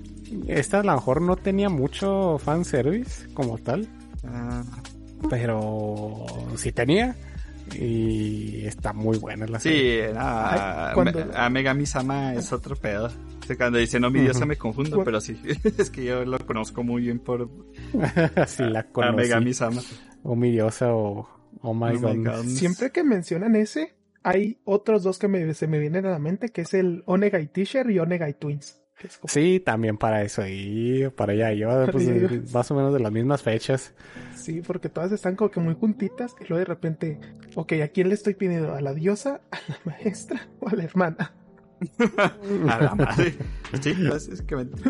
Esta a lo mejor no tenía mucho fanservice como tal. Ah, Pero sí tenía. Y está muy buena la serie. sí, no, Ay, cuando- a Megami Sama es otro pedo. Cuando dice no, mi diosa me confundo, pero sí, es que yo lo conozco muy bien por sí la a conocí. Megami Sama. O mi diosa o Oh my, Oh my goodness. God. Siempre que mencionan ese, hay otros dos que me, se me vienen a la mente, que es el Onegai Teacher y Onegai Twins. como- Sí, también para eso. Y para allá pues, allá de- iba. más o menos de las mismas fechas. Sí, porque todas están como que muy juntitas y luego de repente, ok, ¿a quién le estoy pidiendo? ¿A la diosa, a la maestra o a la hermana? A la madre. Sí, básicamente.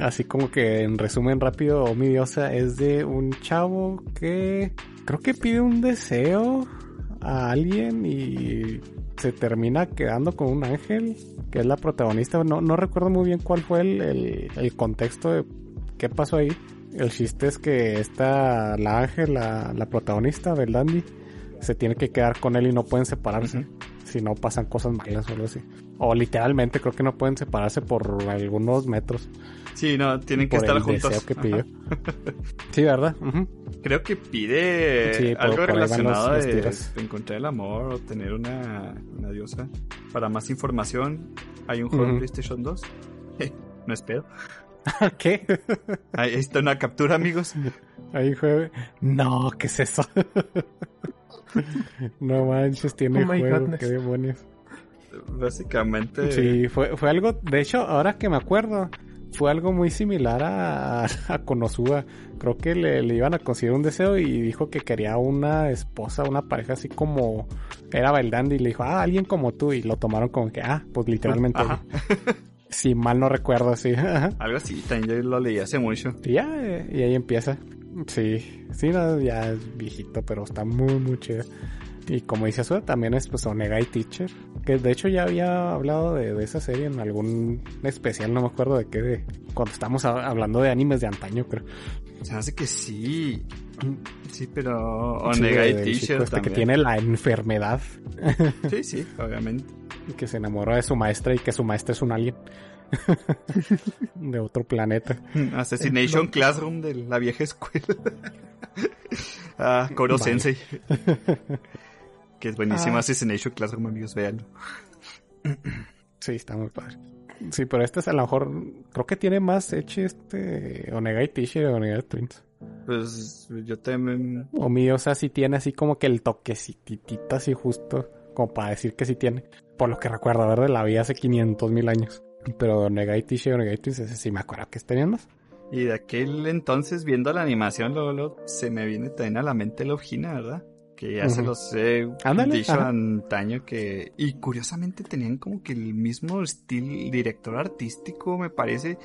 Así como que en resumen rápido, Oh mi diosa es de un chavo que creo que pide un deseo a alguien y se termina quedando con un ángel, que es la protagonista. No, no recuerdo muy bien cuál fue el, el- el contexto de qué pasó ahí. El chiste es que esta, la ángel, la, la protagonista, Beldandi, se tiene que quedar con él y no pueden separarse. Si no pasan cosas malas o algo así. O literalmente creo que no pueden separarse por algunos metros. Sí, no, tienen que estar juntos. que pidió. sí, ¿verdad? Ujú. Creo que pide Sí, algo por relacionado los- los de, tiros. de encontrar el amor o tener una, una diosa. Para más información, hay un juego en Ujú. PlayStation 2. no es pedo. ¿Qué? Ahí está una captura, amigos. Ahí fue. No, ¿qué es eso? No manches, tiene Oh juego, goodness. qué demonios. Básicamente. Sí, fue, fue algo, de hecho, ahora que me acuerdo, fue algo muy similar a, a Konosuba. Creo que le, le iban a conseguir un deseo y dijo que quería una esposa, una pareja así como era Bailandi y le dijo, ah, alguien como tú. Y lo tomaron como que, ah, pues literalmente. Ajá. Si mal no recuerdo, sí. Algo así, también yo lo leí hace mucho. y ya, eh, y ahí empieza. Sí, sí, no, ya es viejito, pero está muy, muy chido. Y como dice Azura, también es pues Onegai Teacher. Que de hecho ya había hablado de, de esa serie en algún especial, no me acuerdo de qué, de cuando estamos a- hablando de animes de antaño, creo. Se hace que sí. Sí, pero Sí, Onegai del chico Teacher este que tiene la enfermedad Sí, sí, obviamente. y que se enamora de su maestra y que su maestra es un alien de otro planeta. Assassination Classroom de la vieja escuela. ah, Koro Vale. Sensei. que es buenísimo Ah. Assassination Classroom, amigos, véanlo. Sí, está muy padre. Sí, pero este es a lo mejor, creo que tiene más hecho este Onegai Teacher y Onegai Twins. Pues yo también. O mi, o sea, sí tiene así como que el toquecitito así justo, como para decir que sí tiene. Por lo que recuerdo, ¿verdad? La vi hace 500 mil años. Pero Teacher y Twins, ese sí me acuerdo que tenían más. Y de aquel entonces, viendo la animación, luego se me viene también a la mente Logina, ¿verdad? Que ya se Ujú. los he Ándale, dicho ajá. antaño que... Y curiosamente tenían como que el mismo estilo, director artístico, me parece.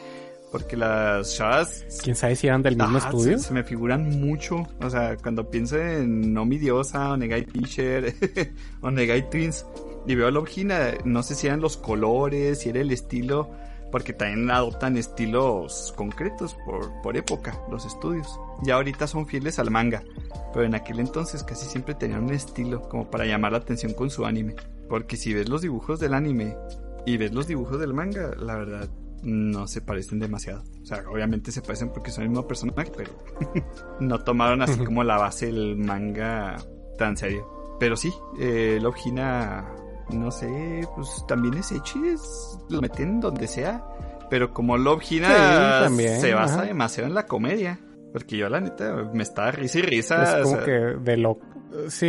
Porque las Shas ¿Quién sabe si eran del mismo estudio? Se, se me figuran mucho. O sea, cuando pienso en Nomi Diosa, Onegai Teacher, Onegai Twins, y veo a Lobgina, no sé si eran los colores, si era el estilo, porque también adoptan estilos concretos por, por época, los estudios. Ya ahorita son fieles al manga, pero en aquel entonces casi siempre tenían un estilo como para llamar la atención con su anime. Porque si ves los dibujos del anime y ves los dibujos del manga, la verdad no se parecen demasiado. O sea, obviamente se parecen porque son el mismo personaje, pero no tomaron así como la base del manga tan serio. Pero sí, eh, Love Hina, no sé, pues también es Echi, es- lo meten donde sea. Pero como Love Hina Sí, se basa ajá. demasiado en la comedia. Porque yo la neta me estaba risa y risa. Es o como sea, que de lo... Sí,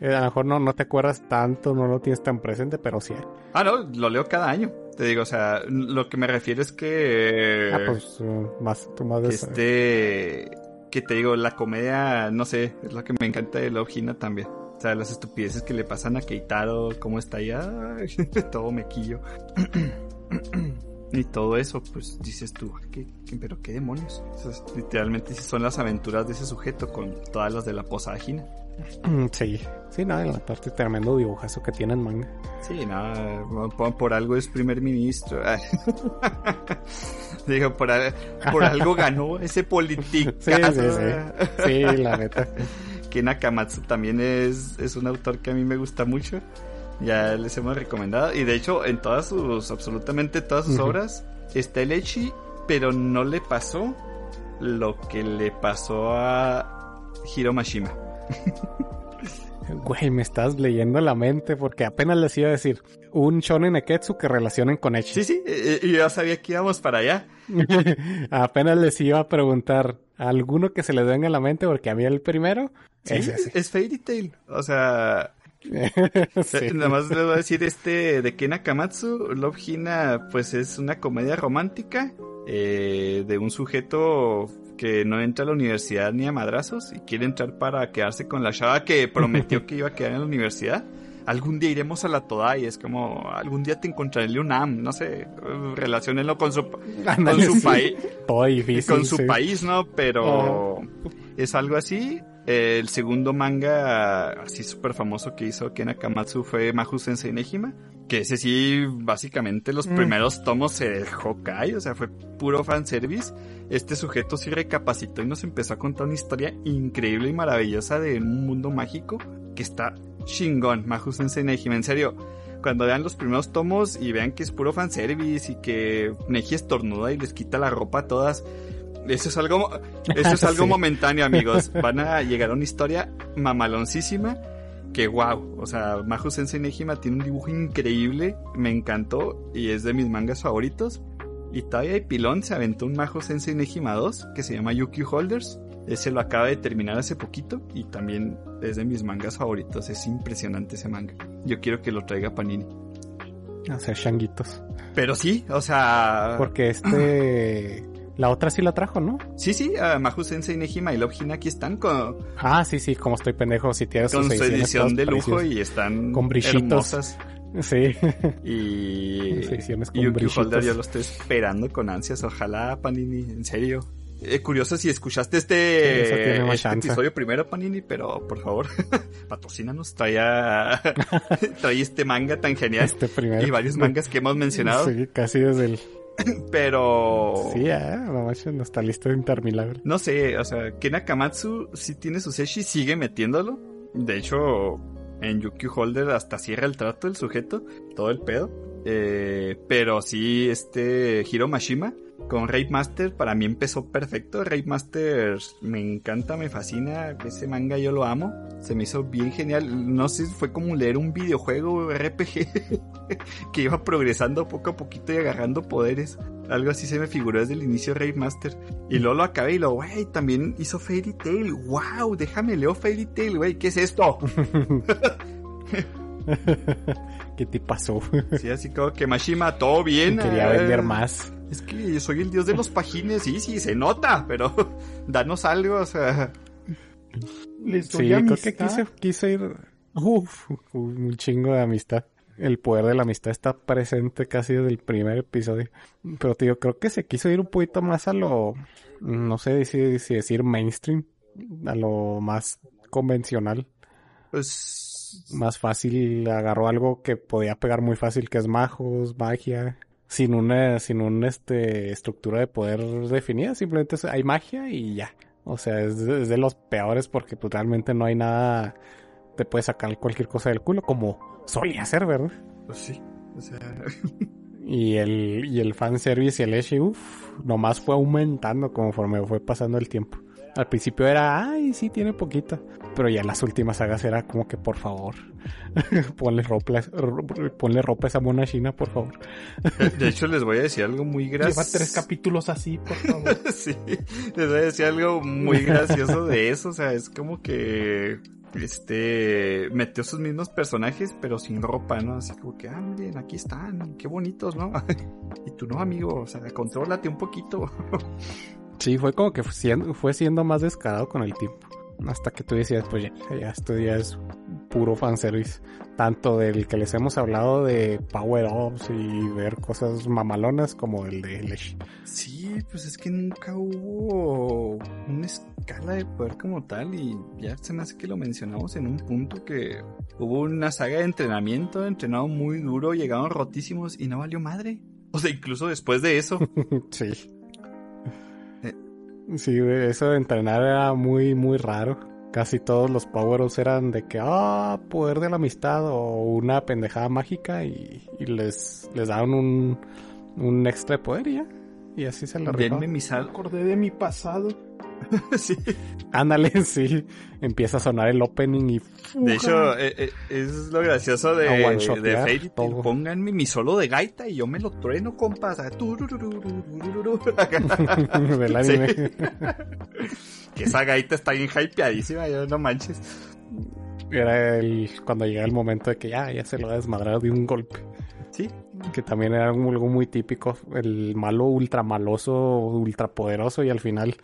eh, a lo mejor no, no te acuerdas tanto, no lo tienes tan presente, pero sí. Ah, no, lo leo cada año. Te digo, o sea, lo que me refiero es que... Ah, pues uh, más, tú más de este que te digo la comedia no sé es lo que me encanta de Love Hina también o sea las estupideces que le pasan a Keitaro cómo está allá todo mequillo y todo eso pues dices tú ¿qué, qué- pero qué demonios O sea, literalmente son las aventuras de ese sujeto con todas las de la posada Hina Mm, Sí, sí, no, y aparte tremendo dibujazo que tiene en manga. Sí, no, por, por algo es primer ministro. Digo, por, por algo ganó ese político. Sí, sí, sí. Sí, la neta. Que Nakamatsu también es, es un autor que a mí me gusta mucho. Ya les hemos recomendado. Y de hecho, en todas sus, absolutamente todas sus Ujú. obras, está el Echi, pero no le pasó lo que le pasó a Hiro Mashima. Güey, me estás leyendo la mente porque apenas les iba a decir un shonen neketsu que relacionen con Echi. Sí, sí, eh, eh, yo ya sabía que íbamos para allá. apenas les iba a preguntar alguno que se les venga a la mente porque a mí el primero Sí, es Fairy Tail. O sea, Sí. Eh, Nada más les voy a decir este de Ken Nakamatsu, Love Hina, pues es una comedia romántica eh, de un sujeto que no entra a la universidad ni a madrazos y quiere entrar para quedarse con la chava que prometió que iba a quedar en la universidad. Algún día iremos a la Todai, es como algún día te encontraré en UNAM, no sé, relaciónenlo con su, con su país con su país, ¿no? Pero es algo así. Eh, el segundo manga así súper famoso que hizo Ken Nakamatsu fue Mahou Sensei Nejima. Que ese sí, básicamente los Mm. primeros tomos se dejó caer, o sea, fue puro fanservice. Este sujeto sí recapacitó y nos empezó a contar una historia increíble y maravillosa de un mundo mágico que está chingón, Mahou Sensei Nejima. En serio, cuando vean los primeros tomos y vean que es puro fanservice y que Neji estornuda y les quita la ropa a todas, eso es algo, eso es algo Sí. momentáneo, amigos. Van a llegar a una historia mamaloncísima que wow, o sea, Mahou Sensei Nejima tiene un dibujo increíble, me encantó y es de mis mangas favoritos. Y todavía hay pilón, se aventó un Mahou Sensei Nejima 2 que se llama Yuki Holders. Ese lo acaba de terminar hace poquito y también es de mis mangas favoritos. Es impresionante ese manga. Yo quiero que lo traiga Panini. Hacer changuitos. Pero sí, o sea... Porque este... La otra sí la trajo, ¿no? Sí, sí, uh, Mahou Sensei Nejima y Love Hina aquí están con, Ah, sí, sí, como estoy pendejo. Si tienes con sus su edición de lujo y están Con brillitos. hermosas. Sí. Y ediciones con Yuki brillitos. Holder yo lo estoy esperando con ansias. Ojalá, Panini, en serio. Eh, curioso si escuchaste Sí, este, más este episodio primero, Panini, pero por favor, patrocínanos. Trae, a- trae este manga tan genial Este primero. y varios mangas que hemos mencionado. Sí, casi desde el... Pero Sí, eh, no manches, nuestra lista interminable. no sé, o sea, que Nakamatsu sí tiene su Seshi, sigue metiéndolo. De hecho, en Yuki Holder hasta cierra el trato el sujeto, todo el pedo. Eh, pero sí, este Hiro Mashima con Raid Master para mí empezó perfecto. Raid Master me encanta, me fascina. Ese manga yo lo amo. Se me hizo bien genial. No sé, fue como leer un videojuego RPG que iba progresando poco a poquito y agarrando poderes. Algo así se me figuró desde el inicio de Raid Master. Y luego lo acabé y lo, güey, también hizo Fairy Tail. ¡Wow! Déjame leo Fairy Tail, güey. ¿Qué es esto? ¿Qué te pasó? Sí, así como que Mashima, todo bien. Quería eh. vender más. Es que soy el dios de los pajines. Sí, sí, se nota, pero danos algo, o sea. Les doy Sí, creo amistad. que quise, quise ir... Uf, un chingo de amistad. el poder de la amistad está presente casi desde el primer episodio. Pero tío, creo que se quiso ir un poquito más a lo, no sé si, si decir mainstream, a lo más convencional. Pues. Más fácil, agarró algo que podía pegar muy fácil, que es majos, magia, sin una, sin una este, estructura de poder definida, simplemente hay magia y ya. O sea, es de, es de los peores porque pues, realmente no hay nada, te puedes sacar cualquier cosa del culo, como solía ser, ¿verdad? Pues sí. O sea. Y el, y el fanservice y el Eshi, uff, nomás fue aumentando conforme fue pasando el tiempo. Al principio era, ay, sí, tiene poquito. Pero ya en las últimas sagas era como que, por favor, ponle, ropa, ponle ropa a esa mona china, por favor. De hecho, les voy a decir algo muy gracioso. Lleva tres capítulos así, por favor. sí, les voy a decir algo muy gracioso de eso. O sea, es como que este metió sus mismos personajes pero sin ropa, ¿no? Así como que, ah, miren, aquí están, qué bonitos, ¿no? y tú no, amigo, o sea, contrólate un poquito. Sí, fue como que fue siendo, fue siendo más descarado con el tiempo. Hasta que tú decías, pues ya, ya esto ya es puro fanservice. Tanto del que les hemos hablado de Power Ups y ver cosas mamalonas como el de Lesh. Sí, pues es que nunca hubo una escala de poder como tal y ya se me hace que lo mencionamos en un punto que hubo una saga de entrenamiento, entrenado muy duro, llegaron rotísimos y no valió madre. O sea, incluso después de eso. sí. Sí, eso de entrenar era muy, muy raro. Casi todos los power-ups eran de que, ah, poder de la amistad o una pendejada mágica y, y les, les daban un, un extra de poder y ya. Y así se lo Denme mi sal. Acordé de mi pasado. sí. Ándale, sí. Empieza a sonar el opening y... De hecho, eh, eh, es lo gracioso de, de Fairy Tail. Pónganme mi solo de gaita y yo me lo trueno, compas. Del anime. que esa gaita está bien hypeadísima, yo no manches. Era el, cuando llega el momento de que ya, ya se lo va a desmadrar de un golpe. Sí. Que también era algo muy típico. El malo ultra maloso, ultra poderoso y al final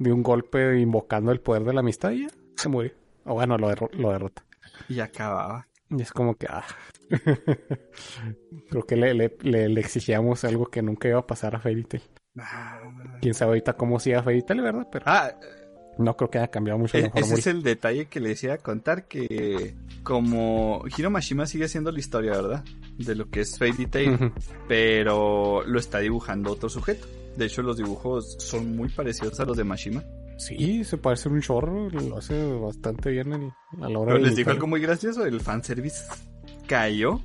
de un golpe invocando el poder de la amistad y ya se murió. O bueno, lo, derro lo derrota. Y acababa. Y es como que, ah. Creo que le, le, le, le, exigíamos algo que nunca iba a pasar a Fairy Tail. Ah, Quién sabe ahorita cómo sigue Fairy Tail, ¿verdad? Pero ah, no creo que haya cambiado mucho e ese es el detalle que les iba a contar, que como Hiro Mashima sigue siendo la historia, ¿verdad? De lo que es Fairy Tail, uh -huh. pero lo está dibujando otro sujeto. De hecho, los dibujos son muy parecidos a los de Mashima. Sí, se parece un chorro, lo hace bastante bien el, a la hora Pero de les digo algo muy gracioso, el fanservice cayó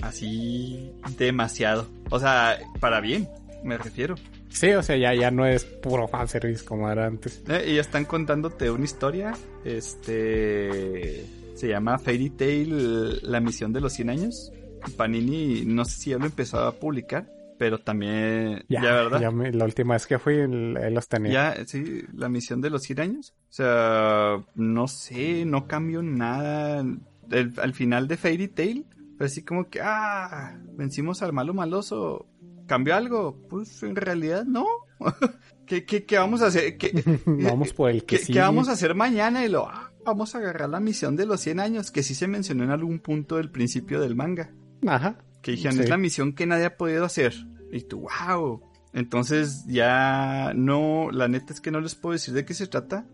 así demasiado. O sea, para bien, me refiero. Sí, o sea, ya, ya no es puro fanservice como era antes. Eh, y ya están contándote una historia, este... Se llama Fairy Tail, la misión de los 100 años. Panini, no sé si ya lo empezó a publicar, pero también, ya, ya ¿verdad? Ya me, la última vez que fui, él, los tenía. Ya, sí, la misión de los 100 años. O sea, no sé, no cambió nada. El, al final de Fairy Tail, así como que, ah, vencimos al malo maloso. ¿Cambió algo? Pues en realidad no. ¿Qué, qué, qué vamos a hacer? ¿Qué, vamos por el que ¿qué, sí. ¿Qué vamos a hacer mañana? Y lo, ah, vamos a agarrar la misión de los 100 años, que sí se mencionó en algún punto del principio del manga. Ajá. Que dijeron, sí. es la misión que nadie ha podido hacer. Y tú, wow. Entonces ya no, la neta es que no les puedo decir de qué se trata.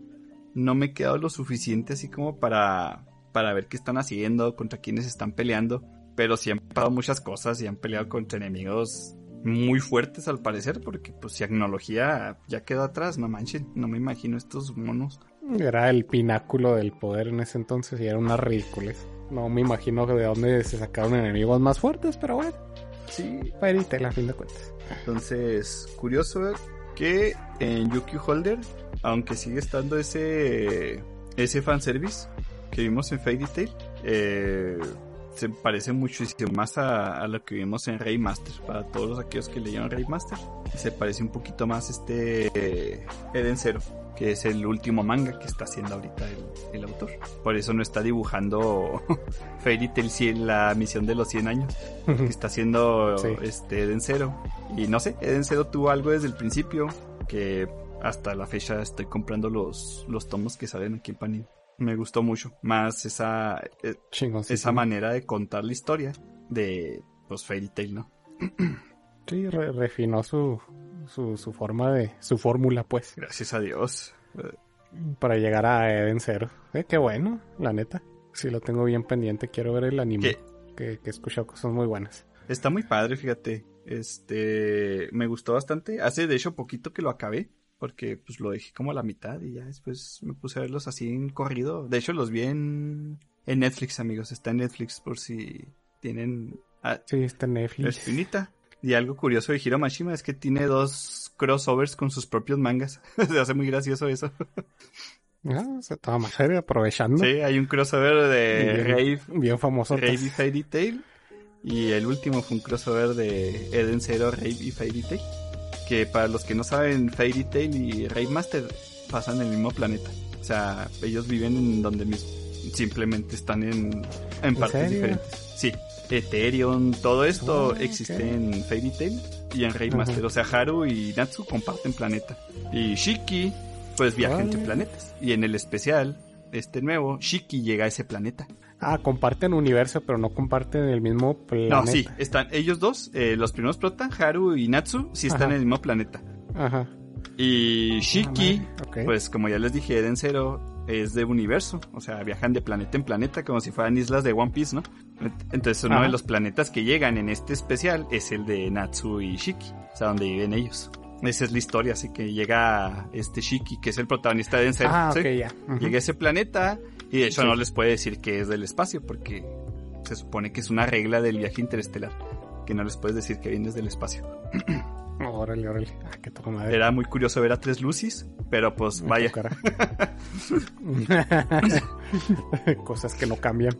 No me he quedado lo suficiente así como para, para ver qué están haciendo, contra quiénes están peleando. Pero sí han pasado muchas cosas y han peleado contra enemigos muy fuertes al parecer, porque pues si tecnología ya quedó atrás, no manchen, no me imagino estos monos. Era el pináculo del poder en ese entonces y era una ridiculez. No me imagino de dónde se sacaron enemigos más fuertes, pero bueno. Sí, Fairy Tail a fin de cuentas. Entonces, curioso que en Yuki Holder, aunque sigue estando ese ese fanservice que vimos en Fairy Tail, eh, se parece muchísimo más a, a, lo que vimos en Raymaster. Para todos aquellos que leyeron Raymaster, se parece un poquito más este Eden Zero, que es el último manga que está haciendo ahorita el, el autor. Por eso no está dibujando Fairy Tail la misión de los 100 años, que está haciendo sí. este Eden Zero. Y no sé, Eden Zero tuvo algo desde el principio que hasta la fecha estoy comprando los, los tomos que salen aquí en Panini me gustó mucho más esa sí, esa manera de contar la historia de pues Fairy Tail, ¿no? Sí, re- refinó su, su, su forma de, su fórmula, pues, Gracias a Dios. para llegar a Eden Zero. Eh, qué bueno, la neta. Sí, lo tengo bien pendiente. Quiero ver el anime. Que, que he escuchado cosas muy buenas. Está muy padre, fíjate. Este, me gustó bastante. Hace de hecho poquito que lo acabé, porque pues lo dejé como a la mitad y ya después me puse a verlos así en corrido. De hecho los vi en, en Netflix, amigos. Está en Netflix por si tienen ah, Sí, está en la Netflix. espinita. Y algo curioso de Hiro Mashima es que tiene dos crossovers con sus propios mangas. Se hace muy gracioso eso. Ah, se toma madre aprovechando. Sí, hay un crossover de Bien. Rave Bien famoso. Rave y Fairy Tail. Y el último fue un crossover de Eden Zero, Rave y Fairy Tail. Que para los que no saben, Fairy Tail y Rave Master pasan en el mismo planeta. O sea, ellos viven en donde mismo. Simplemente están en, en partes serio? diferentes. Sí, Ethereum, todo esto Ah, existe en Fairy Tail y en Rave Ajá. Master. O sea, Haru y Natsu comparten planeta. Y Shiki, pues viaja entre planetas. Y en el especial, este nuevo, Shiki llega a ese planeta. Ah, comparten universo, pero no comparten el mismo planeta. No, sí, están ellos dos, eh, los primeros prota, Haru y Natsu, sí están Ajá. en el mismo planeta. Ajá. Y Shiki, Ah, pues como ya les dije, Eden Zero es de universo, o sea, viajan de planeta en planeta como si fueran islas de One Piece, ¿no? Entonces uno Ajá. de los planetas que llegan en este especial es el de Natsu y Shiki, o sea, donde viven ellos. Esa es la historia, así que llega este Shiki, que es el protagonista de Eden Zero. Ah. Llega a ese planeta y de hecho Sí. no les puede decir que es del espacio porque se supone que es una regla del viaje interestelar que no les puedes decir que vienes del espacio. Órale, órale. Ah, qué madre. Era muy curioso ver a tres Lucis, pero pues Me vaya. Cosas que no cambian.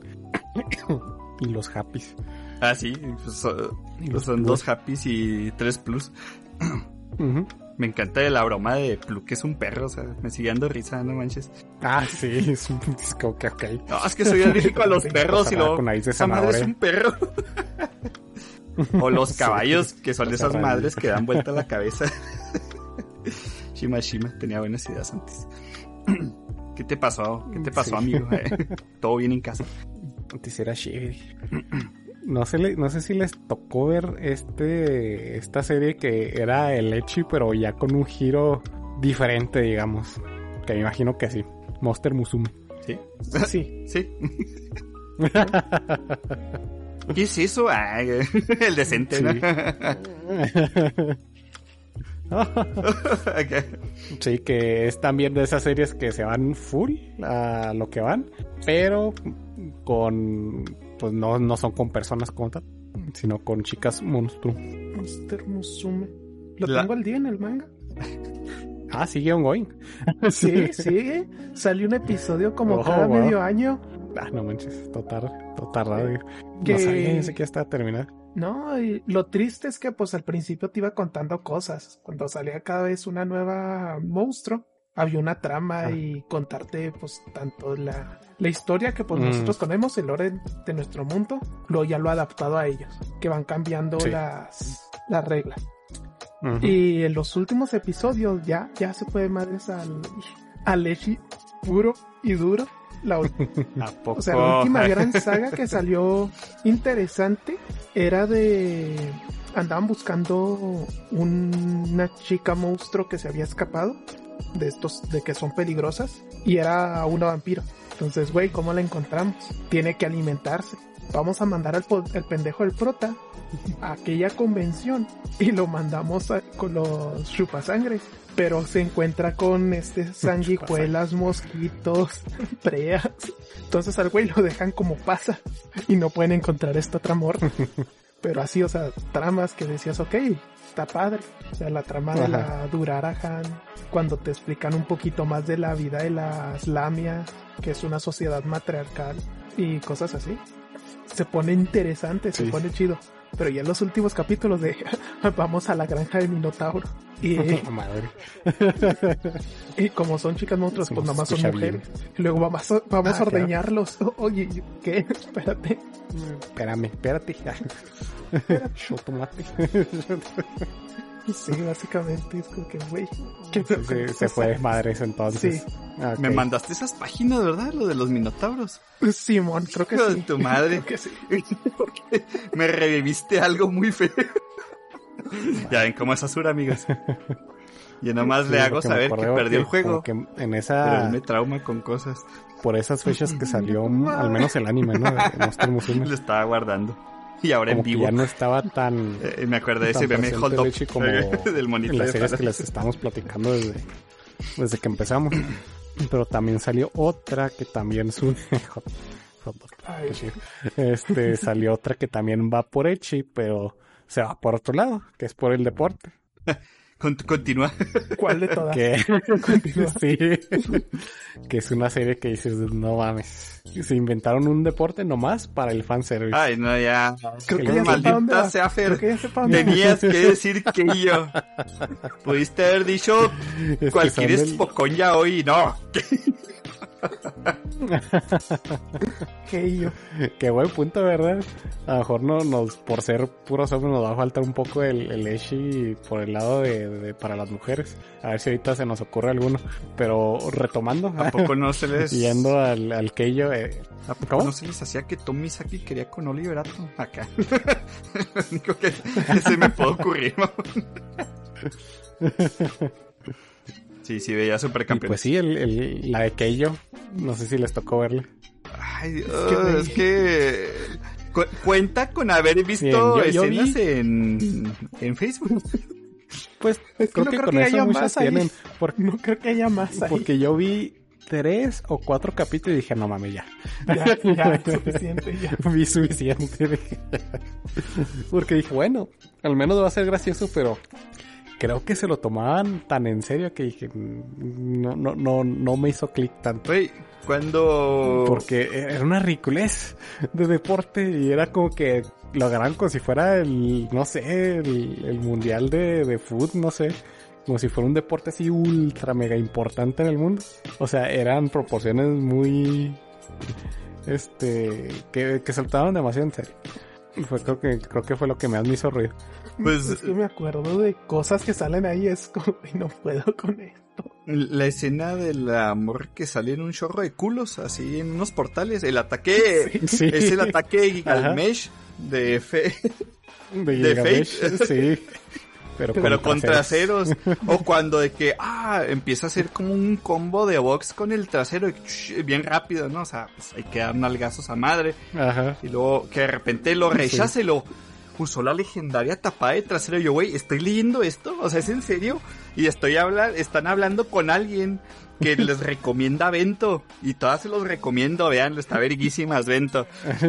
y los happies. ah sí, pues, so- Y los son plus. dos happies y tres plus. Me encanta la broma de Plu, que es un perro, o sea, me sigue dando risa, no manches. Ah, sí, es, un, como que ok. No, es que soy alérgico a los perros y luego con de esa madre es un perro. o los Sí, caballos, que son de esas madres que dan vuelta la cabeza. Shima Shima tenía buenas ideas antes. ¿Qué te pasó? ¿Qué te pasó, Sí. amigo? Eh, ¿Todo bien en casa? Antes era chévere. No sé, no sé si les tocó ver este esta serie que era el Echi, pero ya con un giro diferente, digamos. Que me imagino que sí. Monster Musume. ¿Sí? Sí. ¿Sí? ¿Qué es eso? Ah, el decente, ¿no? Ok. Sí, que es también de esas series que se van full a lo que van, pero con, pues no, no son con personas como tal, sino con chicas monstruo. Monster Musume. Lo La- tengo al día en el manga. Ah, sigue ongoing. Sí, sí. Salió un episodio como Oh, cada wow. medio año. Ah, no manches, total, total radio. Que- No sabía, pensé que ya estaba terminada. No, y lo triste es que pues al principio te iba contando cosas. Cuando salía cada vez una nueva monstruo, había una trama Ah. y contarte pues tanto la, la historia que pues Mm. nosotros conocemos, el orden de nuestro mundo, luego ya lo ha adaptado a ellos, que van cambiando Sí. las, las reglas. Y en los últimos episodios ya, ya se puede madres al, al Echi puro y duro. La, o sea, la última gran saga que salió interesante era de... Andaban buscando un- una chica monstruo que se había escapado de estos, de que son peligrosas, y era una vampiro. Entonces, güey, ¿cómo la encontramos? Tiene que alimentarse. Vamos a mandar al el pendejo del prota a aquella convención y lo mandamos a- con los chupasangres. Pero se encuentra con este sanguijuelas, mosquitos, preas. Entonces al güey lo dejan como pasa y no pueden encontrar esta otra morra. Pero así, o sea, tramas que decías, ok, está padre. O sea, la trama de la Durarahan, cuando te explican un poquito más de la vida de la Slamia, que es una sociedad matriarcal y cosas así. Se pone interesante, se pone chido. Pero ya en los últimos capítulos de vamos a la granja de Minotauro. Y, Madre. y como son chicas monstruos, pues nos nada más son mujeres. Y luego vamos a, vamos Ah, a ordeñarlos. Oye, ¿qué? Espérate. Espérame, espérate. Yo tomate. Sí, básicamente es como que, güey. ¿qué Sí, sí, se fue de madres entonces. Sí. Ah, ok. Me mandaste esas páginas, ¿verdad? Lo de los minotauros. Simón, creo que Hijo sí. de tu madre. Creo que sí. Me reviviste algo muy feo. ya ven cómo es Azura, amigos. Yo nomás Sí, le hago saber que perdió el juego. que en Pero esa, él me trauma con cosas. por esas fechas que salió al menos el anime, ¿no? De Monster Musume. Lo estaba guardando. Y ahora Como en que vivo. ya no estaba tan Eh, me acuerdo de ese meme Hold el Up como del monito en las series que les estamos platicando desde, desde que empezamos. Pero también salió otra que también su Ay. este salió otra que también va por Echi, pero se va por otro lado, que es por el deporte. Con- Continúa. ¿Cuál de todas? Que sí, que es una serie que dices, no mames. Se inventaron un deporte nomás para el fanservice. Ay, no, ya. Creo que Qué ya Maldita sea Creo Fer. que ya. Tenías que decir que yo. Pudiste haber dicho Es que cualquier espocón ya hoy. No. Que yo. Qué buen punto, ¿verdad? A lo mejor no nos, por ser puros hombres nos va a faltar un poco el, el Eshi por el lado de, de- para las mujeres. A ver si ahorita se nos ocurre alguno. Pero retomando, ¿A poco no se les... yendo al, al Keiyo, eh, ¿A poco ¿Cómo? no se les hacía que Tommy Saki quería con Oliver Atom? Acá. Lo único que, que se me puede ocurrir. Sí, sí, veía y supercampeón. pues sí, el, el- la de Keiyo, no sé si les tocó verla. Ay, Dios, es que... cu- cuenta con haber visto Bien, yo- yo escenas vi- en, en Facebook. Pues Es que creo no que creo con que eso haya muchas tienen. No creo que haya más ahí. porque yo vi tres o cuatro capítulos y dije, no mames, ya. Ya, ya, es suficiente, ya. vi suficiente. Porque dije, bueno, al menos va a ser gracioso, pero creo que se lo tomaban tan en serio que dije, "Mm, no, no, no, no me hizo clic tanto. Güey, cuando... Porque era una ridiculez de deporte y era como que lo agarran como si fuera el, no sé, el, el mundial de, de fútbol, no sé. Como si fuera un deporte así ultra mega importante en el mundo. O sea, eran proporciones muy, este, que, que saltaban demasiado en serio. Fue, creo que, creo que fue lo que más me hizo ruido. Pues- es que me acuerdo de cosas que salen ahí, es como, y no puedo con esto. La escena del amor que sale en un chorro de culos, así en unos portales. El ataque Sí. es el ataque Ajá. Gilgamesh de Fe, De, de Fate. sí. Pero, pero con traseros. traseros. O cuando de que, ah, empieza a hacer como un combo de box con el trasero, bien rápido, ¿no? O sea, pues hay que dar nalgazos a madre. Ajá. Y luego que de repente lo rechaza y lo usó la legendaria tapada de trasero. Yo, güey, estoy leyendo esto, o sea, es en serio. Y estoy hablando, están hablando con alguien que les recomienda Vento. Y todas se los recomiendo, vean, está verguísimas Vento.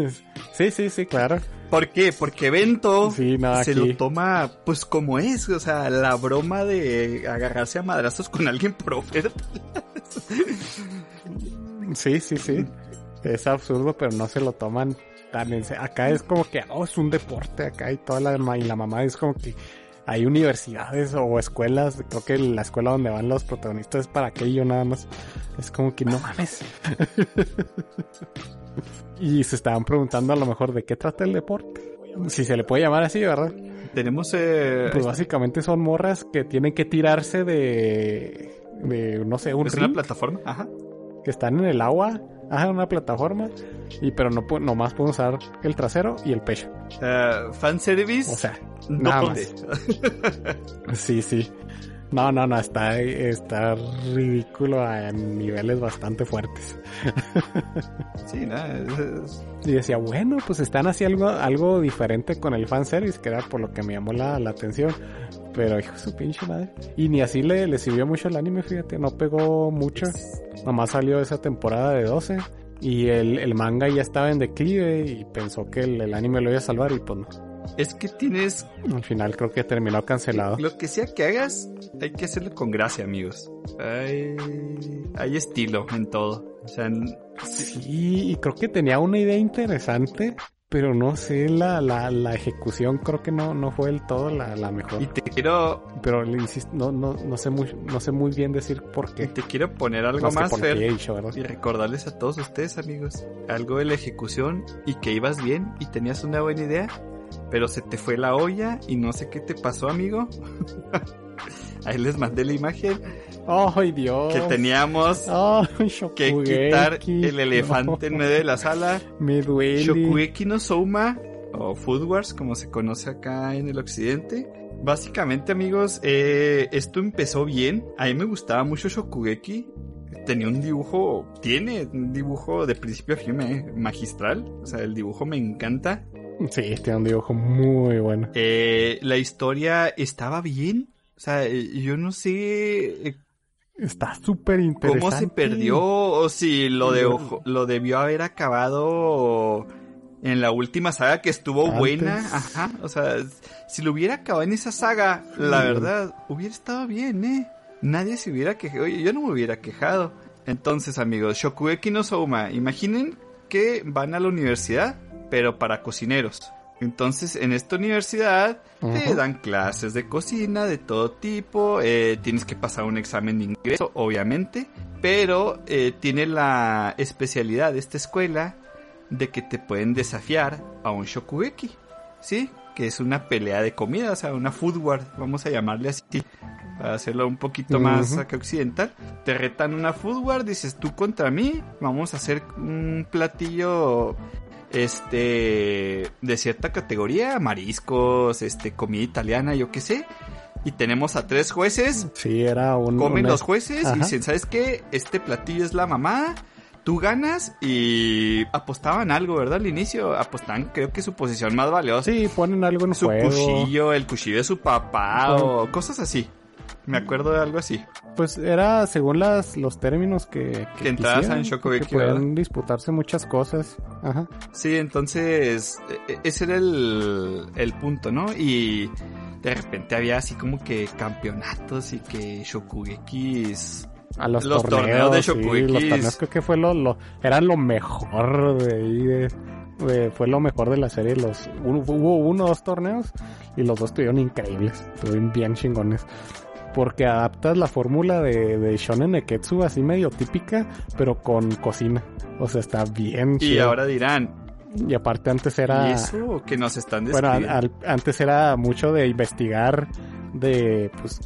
Sí, sí, sí, claro. ¿Por qué? Porque Vento Sí, no, se lo toma pues como es, o sea, la broma de agarrarse a madrazos con alguien por oferta. Sí, sí, sí. Es absurdo, pero no se lo toman tan en serio. Acá es como que, oh, es un deporte acá y toda la, y la mamá es como que hay universidades o escuelas. Creo que la escuela donde van los protagonistas es para aquello nada más. Es como que no mames. y se estaban preguntando a lo mejor de qué trata el deporte. Si se le puede llamar así, ¿verdad? Tenemos eh, Pues básicamente son morras que tienen que tirarse de, de no sé, un es una plataforma, ajá. que están en el agua, ajá, una plataforma, y pero no nomás pueden usar el trasero y el pecho. Eh, fanservice. O sea, nada doble. sí, sí. No, no, no, está, está ridículo a niveles bastante fuertes. Sí, nada, es- es- Y decía, bueno, pues están haciendo algo, algo diferente con el fanservice, que era por lo que me llamó la, la atención. Pero hijo su pinche madre. Y ni así le, le sirvió mucho el anime, fíjate, no pegó mucho. Nomás salió esa temporada de 12. Y el, el manga ya estaba en declive y pensó que el, el anime lo iba a salvar y pues no. Es que tienes Al final creo que terminó cancelado. lo que sea que hagas, hay que hacerlo con gracia, amigos. Hay, hay estilo en todo. O sea, Sí, y creo que tenía una idea interesante, pero no sé, la, la, la ejecución creo que no, no fue del todo la, la mejor. y te quiero, Pero le insisto, no, no, no sé muy, no sé muy bien decir por qué. te quiero poner algo Más más, por Fer. he ¿verdad? Y recordarles a todos ustedes, amigos, algo de la ejecución y que ibas bien y tenías una buena idea. Pero se te fue la olla y no sé qué te pasó, amigo. Ahí les mandé la imagen ¡Ay, Dios! que teníamos ¡Ay, que quitar el elefante en medio de la sala. Me duele. Shokugeki no Souma, o Food Wars, como se conoce acá en el occidente. Básicamente, amigos, eh, esto empezó bien. A mí me gustaba mucho Shokugeki. Tenía un dibujo, tiene un dibujo de principio a fin eh, magistral. O sea, el dibujo me encanta. Sí, tiene un dibujo muy bueno. Eh, la historia estaba bien. O sea, eh, yo no sé eh, Está súper interesante. cómo se perdió o si lo, de, lo debió haber acabado en la última saga que estuvo Antes. buena. Ajá, o sea, si lo hubiera acabado en esa saga, la Sí. verdad, hubiera estado bien, ¿eh? Nadie se hubiera quejado, oye, yo no me hubiera quejado. Entonces, amigos, Shokugeki no Souma, imaginen que van a la universidad, pero para cocineros. Entonces, en esta universidad te dan clases de cocina de todo tipo, eh, tienes que pasar un examen de ingreso, obviamente, pero eh, tiene la especialidad de esta escuela de que te pueden desafiar a un shokugeki, ¿sí? Que es una pelea de comida, o sea, una food war, vamos a llamarle así, para hacerlo un poquito más acá occidental. Te retan una food war, dices tú contra mí, vamos a hacer un platillo este de cierta categoría, mariscos, este comida italiana, yo qué sé. Y tenemos a tres jueces Sí, era un... comen una- los jueces y dicen, ¿sabes qué? Este platillo es la mamá, tú ganas y apostaban algo, ¿verdad? Al inicio apostaban creo que su posición más valiosa. Sí, ponen algo en su juego. cuchillo, el cuchillo de su papá o cosas así. Me acuerdo de algo así. Pues era según las, los términos que... Que entrabas quisieran, en Shokugeki, Que pueden disputarse muchas cosas. Ajá. Sí, entonces e- e- ese era el, el punto, ¿no? Y de repente había así como que campeonatos y que Shokugekis... A los, Los torneos, torneos de sí, Shokugekis. los torneos creo que fue lo, lo eran lo mejor de ahí de- de- fue lo mejor de la serie los hubo, hubo uno o dos torneos y los dos estuvieron increíbles estuvieron bien chingones porque adaptas la fórmula de, de Shonen Neketsu así medio típica pero con cocina o sea está bien Y chido. ahora dirán, y aparte antes era ¿y eso que nos están bueno, al- describiendo? al- antes era mucho de investigar, de, pues,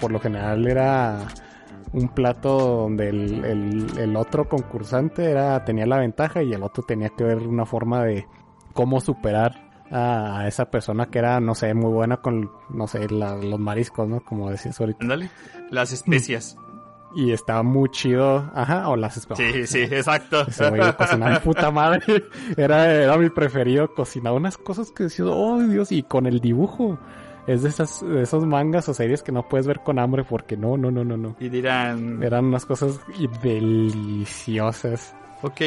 por lo general era un plato donde el, el- el otro concursante era, tenía la ventaja y el otro tenía que ver una forma de cómo superar a, esa persona que era, no sé, muy buena con, no sé, la- los mariscos, ¿no? Como decías ahorita. Ándale, las especias. Y estaba muy chido, ajá, o las especies. Sí, sí, exacto. Ese güey de cocinar, puta madre. Era, era mi preferido. Cocinaba unas cosas que decía, oh Dios, y con el dibujo. Es de esas, de esos mangas o series que no puedes ver con hambre porque no, no, no, no, no. Y dirán, Eran unas cosas deliciosas. ok,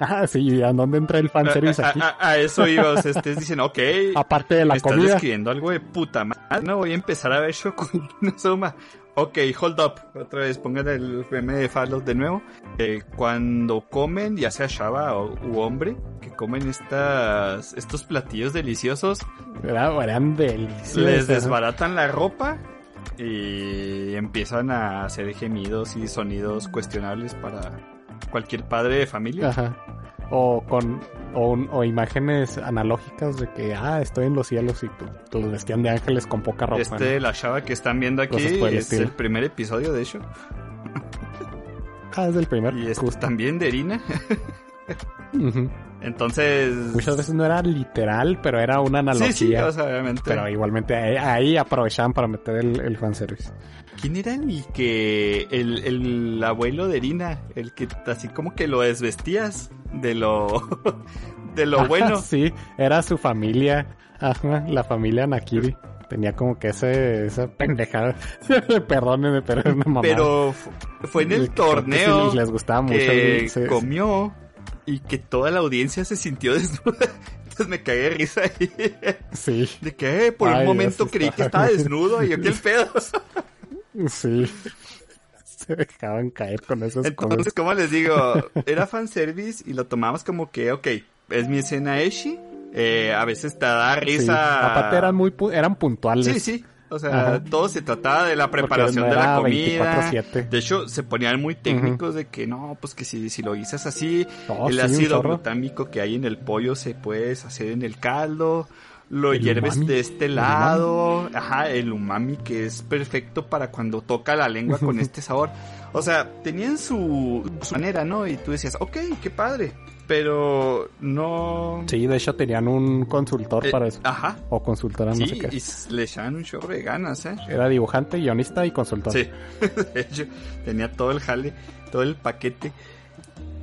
Ah, sí, ¿y a dónde entra el fanservice a- aquí? a- a eso iba, o sea, ustedes dicen, ok, Aparte de me la estás comida. describiendo algo de puta madre, no voy a empezar a ver Shokugeki no Soma. Ok, hold up, otra vez, pongan el meme de Fallout de nuevo. Eh, cuando comen, ya sea chava o, u hombre, que comen estas, estos platillos deliciosos, Era- eran deliciosas. les desbaratan la ropa y empiezan a hacer gemidos y sonidos cuestionables para cualquier padre de familia. Ajá. O con o, imágenes analógicas de que ah estoy en los cielos y pues, los vestían de ángeles con poca ropa. Este, la chava que están viendo aquí el es el primer episodio, de hecho. ¿no? Ah, es del primer. Y es también de Erina. Ujú. Entonces. Muchas veces no era literal, pero era una analogía. Sí, sí, o sea, obviamente. Pero igualmente ahí, ahí aprovechaban para meter el, el fanservice. ¿Quién era el que. El, el abuelo de Erina? El que así como que lo desvestías de lo. de lo bueno. sí, era su familia. Ajá, la familia Nakiri. Tenía como que ese, esa pendejada. Perdónenme, pero era una mamá. Pero fu- fue en el torneo les gustaba mucho. que comió y que toda la audiencia se sintió desnuda. Entonces me cagué de risa ahí. Sí, De que eh, por Ay, un momento Dios, creí está- que estaba desnudo y yo qué el pedo. Sí. Se dejaban caer con esas Entonces, cosas. como les digo, era fanservice y lo tomamos como que, ok, es mi escena Eshi. Eh, a veces te da Sí. risa. Aparte eran muy pu- eran puntuales. Sí, sí. O sea, Ajá. todo se trataba de la preparación no de la comida. 24/7. De hecho, se ponían muy técnicos de que no, pues que si, si lo guisas así, Oh, el sí, ácido glutámico que hay en el pollo se puede hacer en el caldo. Lo El hierves umami. de este lado, ajá, el umami que es perfecto para cuando toca la lengua con este sabor. O sea, tenían su, su manera, ¿no? Y tú decías, ok, qué padre, pero no... Sí, de hecho tenían un consultor Eh, para eso. Ajá, O consultora, no sí, sé qué. y le echaban un chorro de ganas, ¿eh? Era dibujante, guionista y consultor. Sí, de hecho, tenía todo el jale, todo el paquete.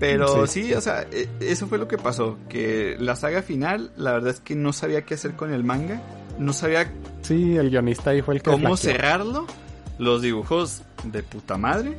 Pero sí. Sí. o sea, e- eso fue lo que pasó. Que la saga final, la verdad es que no sabía qué hacer con el manga. No sabía Sí, el guionista fue el que cómo cerrarlo. Los dibujos de puta madre.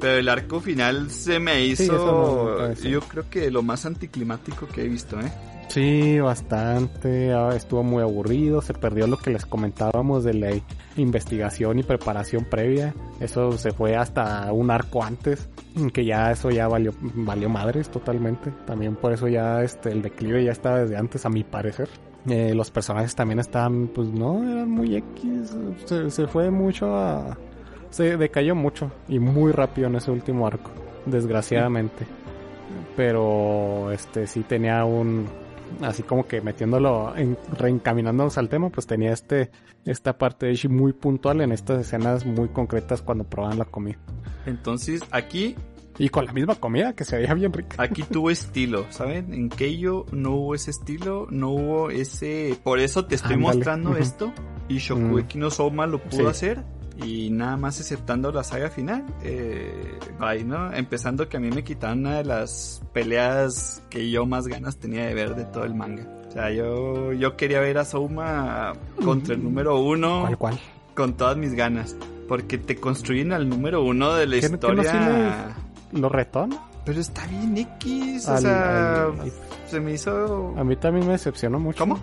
Pero el arco final se me hizo, no yo creo que lo más anticlimático que he visto, ¿eh? Sí, bastante. ah, Estuvo muy aburrido. Se perdió lo que les comentábamos de la investigación y preparación previa. Eso se fue hasta un arco antes. Que ya eso ya valió, valió madres totalmente. También por eso ya este el declive ya estaba desde antes, a mi parecer. Eh, los personajes también estaban, pues no, eran muy X. Se, se fue mucho a. Se decayó mucho y muy rápido en ese último arco. Desgraciadamente. Pero este sí tenía un así como que metiéndolo en, reencaminándonos al tema, pues tenía este esta parte de Ishi muy puntual en estas escenas muy concretas cuando probaban la comida. Entonces, aquí Y con la misma comida que se veía bien rica. Aquí tuvo estilo, ¿saben? En Keio no hubo ese estilo, no hubo ese... Por eso te estoy Ándale. mostrando esto. Y Shokugeki no Soma lo pudo Sí. hacer. Y nada más exceptando la saga final. Eh, bye, ¿no? Empezando que a mí me quitaron una de las peleas que yo más ganas tenía de ver de todo el manga. O sea, yo, yo quería ver a Souma contra el número uno ¿Cuál, cuál? con todas mis ganas. Porque te construyen al número uno de la ¿Que no- que no historia... ¿Lo retón? Pero está bien X, o Al- sea, al- al- se me hizo... A mí también me decepcionó mucho. ¿Cómo?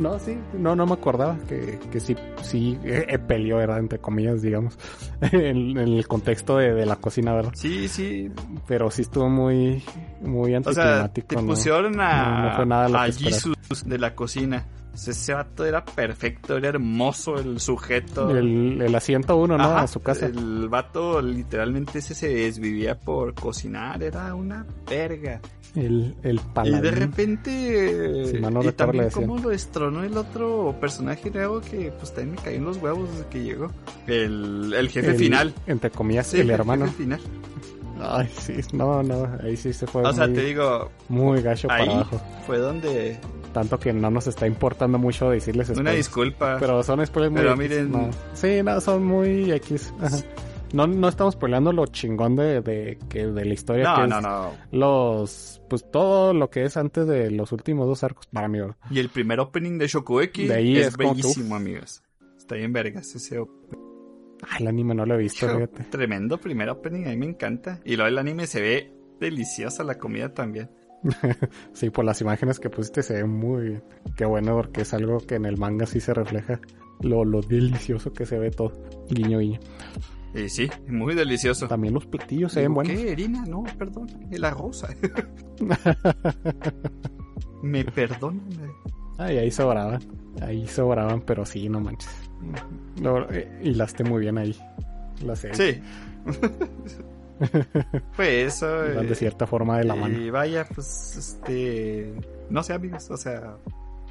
No, sí. No, no me acordaba que, que sí, sí eh, eh, peleó, ¿verdad? Entre comillas, digamos. en, en el contexto de, de la cocina, ¿verdad? Sí, sí. Pero sí estuvo muy, muy O sea, anticlimático. te ¿no? pusieron a, No, no fue nada lo a que esperaba. Jesus de la cocina. Ese vato era perfecto, era hermoso el sujeto. El, el asiento uno, ¿no? Ajá, A su casa. El vato literalmente ese se desvivía por cocinar, era una verga. El, el Y paladín. de repente... Mal no y también cómo lo destronó el otro personaje nuevo que pues también me cayó en los huevos desde que llegó. El, el jefe El- final. Entre comillas, Sí, el hermano. jefe final. Ay, sí, no, no, ahí sí se fue O sea, muy, te digo, muy gacho ahí para abajo. fue donde... Tanto que no nos está importando mucho decirles Una spoilers. disculpa. Pero son spoilers muy Pero miren- no. Sí, no, son muy X. Ajá. No, no estamos spoilando lo chingón de, de, que, de la historia. no, que no, es no. Los, pues todo lo que es antes de los últimos dos arcos para mí. ¿verdad? Y el primer opening de Shokugeki De ahí es, es bellísimo, amigos. Está bien vergas ese opening. Ay, el anime no lo he visto, fíjate. Tremendo primer opening, a mí me encanta. Y luego el anime se ve deliciosa, la comida también. Sí, por las imágenes que pusiste se ve muy... Qué bueno, porque es algo que en el manga sí se refleja. Lo, lo delicioso que se ve todo. Guiño, guiño. Y sí, muy delicioso. También los platillos se ven buenos. ¿Qué, Erina? No, perdón. El arroz. Me perdonan. Ay, ahí sobraban. Ahí sobraban, pero sí, no manches. Eh, hilaste muy bien ahí. La serie. Sí. Fue eso. Iban de eh, cierta forma de la mano. Y vaya, pues, este... No sé, amigos, o sea...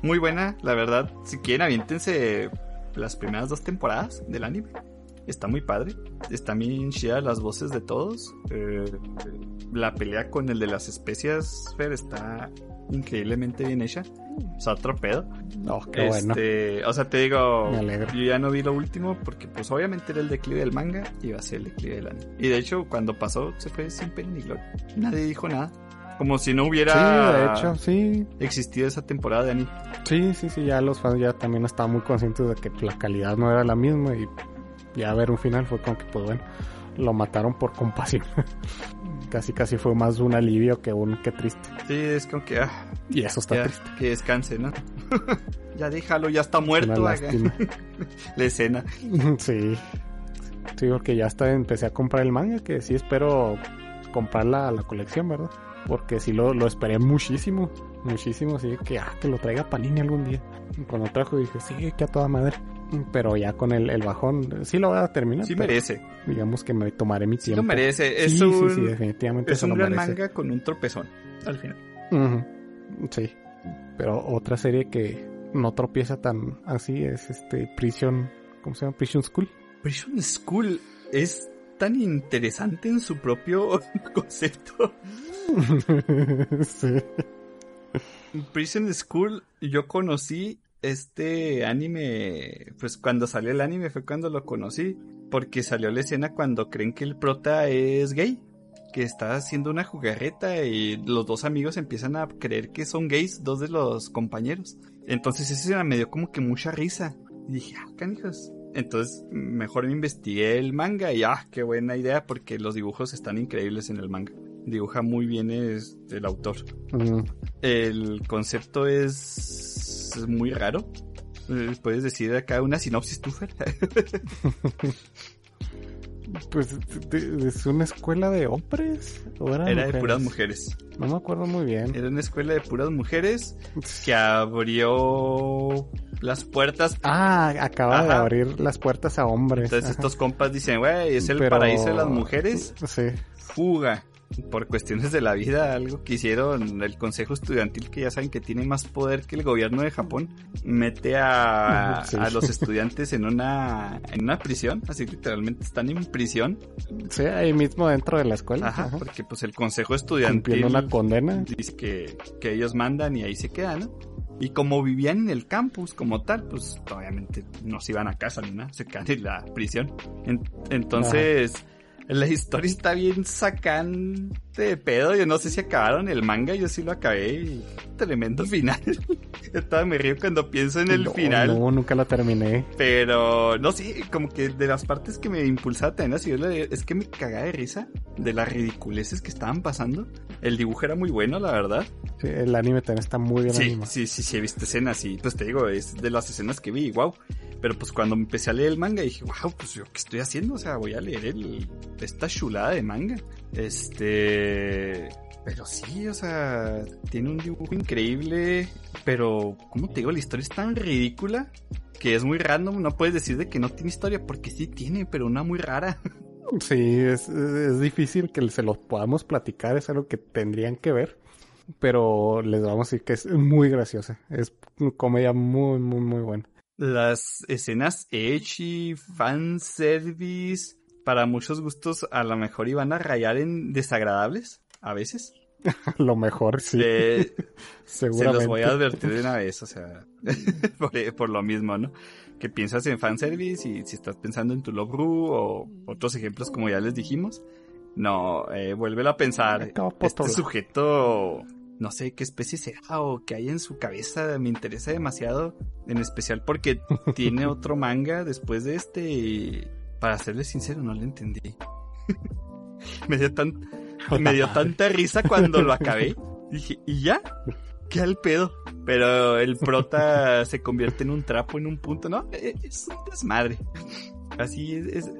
Muy buena, la verdad. Si quieren, aviéntense las primeras dos temporadas del anime. Está muy padre. Están bien chidas las voces de todos. Eh, la pelea con el de las especias, Fer, está increíblemente bien hecha. O sea, otro pedo. Oh, qué bueno. Este, O sea, te digo, yo ya no vi lo último porque pues obviamente era el declive del manga y iba a ser el declive del anime. Y de hecho, cuando pasó, se fue sin pena ni gloria. Nadie dijo nada. Como si no hubiera Sí, de hecho, sí. existido esa temporada de anime. Sí, sí, sí, ya los fans ya también estaban muy conscientes de que la calidad no era la misma y ya ver un final fue como que, pues bueno, lo mataron por compasión. casi, casi fue más un alivio que un que triste. Sí, es como que, ah, Y eso está ya, triste. que descanse, ¿no? ya déjalo, ya está muerto. lástima. La escena. sí. Sí, porque ya hasta empecé a comprar el manga, que sí espero comprar la, la colección, ¿verdad? Porque sí lo, lo esperé muchísimo, muchísimo, así que, ah, que lo traiga Panini algún día. Y Cuando trajo dije, sí, que a toda madre. Pero ya con el, el bajón, sí lo voy a terminar. Sí merece. Digamos que me tomaré mi Sí tiempo. lo merece. Es sí, un, sí, sí, definitivamente es un lo gran merece. manga con un tropezón al final. Sí. Pero otra serie que, no tropieza tan así, es este Prison, ¿cómo se llama? Prison School. Prison School es tan interesante en su propio concepto. sí. Prison School yo conocí este anime, pues cuando salió el anime fue cuando lo conocí, porque salió la escena cuando creen que el prota es gay, que está haciendo una jugarreta y los dos amigos empiezan a creer que son gays, dos de los compañeros. Entonces esa me dio como que mucha risa. Y dije, ah, canijas. Entonces mejor me investigué el manga y ah, qué buena idea porque los dibujos están increíbles en el manga. Dibuja muy bien es- el autor. Mm, El concepto es, es muy raro. Eh, ¿Puedes decir acá una sinopsis, tú, Fer? Pues de- de- es una escuela de hombres o eran Era de mujeres? puras mujeres. No me acuerdo muy bien. Era una escuela de puras mujeres que abrió las puertas. Ah, acaba de abrir las puertas a hombres. Entonces Ajá. estos compas dicen, güey, es el Pero- paraíso de las mujeres. Sí. Fuga. Por cuestiones de la vida, algo que hicieron el consejo estudiantil, que ya saben que tiene más poder que el gobierno de Japón, mete a, Sí. a los estudiantes en una, en una prisión, así literalmente están en prisión, Sí, ahí mismo dentro de la escuela. Ajá, Ajá. porque pues el consejo estudiantil Cumpliendo una condena. dice que, que ellos mandan y ahí se quedan, ¿no? Y como vivían en el campus como tal, pues obviamente no se iban a casa ni nada, se quedan en la prisión. En- entonces, la historia está bien sacante de pedo. Yo no sé si acabaron el manga, yo sí lo acabé. y Tremendo final. Yo todavía me río cuando pienso en el No, final. No, nunca la terminé. Pero, no sé, como que de las partes que me impulsaba también a seguirlo, es que me cagaba de risa de las ridiculeces que estaban pasando. El dibujo era muy bueno, la verdad. Sí, el anime también está muy bien Sí, animado. sí, sí, sí, he visto escenas y pues te digo, es de las escenas que vi, wow. Pero pues cuando empecé a leer el manga dije, wow, pues yo qué estoy haciendo, o sea, voy a leer el, esta chulada de manga. Este... Pero sí, o sea, tiene un dibujo increíble, pero, ¿cómo te digo? La historia es tan ridícula que es muy random, no puedes decir de que no tiene historia, porque sí tiene, pero una muy rara. Sí, es, es difícil que se los podamos platicar, es algo que tendrían que ver. Pero les vamos a decir que es muy graciosa. Es una comedia muy, muy, muy buena. Las escenas ecchi, fanservice, para muchos gustos a lo mejor iban a rayar en desagradables, a veces. Lo mejor, sí, Eh, se seguramente. los voy a advertir de una vez, o sea, por, por lo mismo, ¿no? Que piensas en fanservice y si estás pensando en tu Love Ru o otros ejemplos como ya les dijimos, no, eh, vuélvelo a pensar. Este sujeto, no sé qué especie será o qué hay en su cabeza, me interesa demasiado, en especial porque tiene otro manga después de este y para serles sincero no lo entendí. me dio tan, me dio tanta risa cuando lo acabé. Dije, ¿y ya? ¿Qué al pedo? Pero el prota se convierte en un trapo en un punto, ¿no? Eh, Es un desmadre. Así es, es-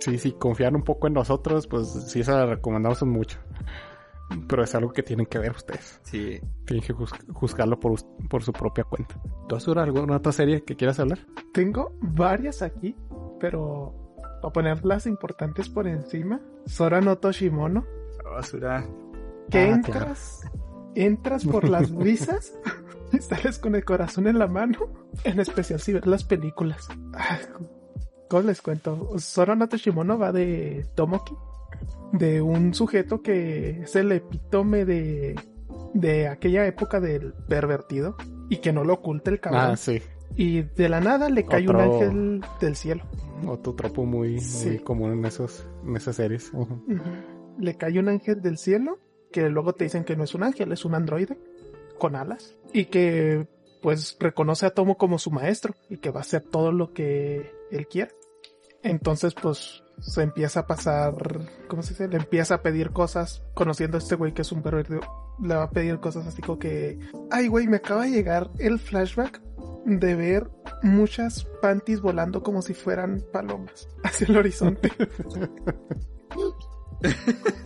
Sí, sí, confiar un poco en nosotros, pues sí, se la recomendamos mucho. Pero es algo que tienen que ver ustedes. sí. Tienen que juz- juzgarlo por, por su propia cuenta. ¿Tú, Azura, alguna otra serie que quieras hablar? Tengo varias aquí, pero para poner las importantes por encima. Sora no Toshimono, Basura. que Ah, entras, entras por las brisas y sales con el corazón en la mano, en especial si ves las películas. Ah, ¿Cómo les cuento? Sora no Toshimono va de Tomoki, de un sujeto que es el epítome de, de aquella época del pervertido y que no lo oculta el cabrón. Ah, sí. Y de la nada le cae un ángel del cielo. Otro tropo muy, Sí. muy común en, esos, en esas series. Le cae un ángel del cielo que luego te dicen que no es un ángel, es un androide con alas y que pues reconoce a Tomo como su maestro y que va a hacer todo lo que él quiera. Entonces pues se empieza a pasar, ¿cómo se dice? Le empieza a pedir cosas conociendo a este güey que es un pervertido. Le va a pedir cosas así como que, ay güey, me acaba de llegar el flashback de ver muchas panties volando como si fueran palomas hacia el horizonte.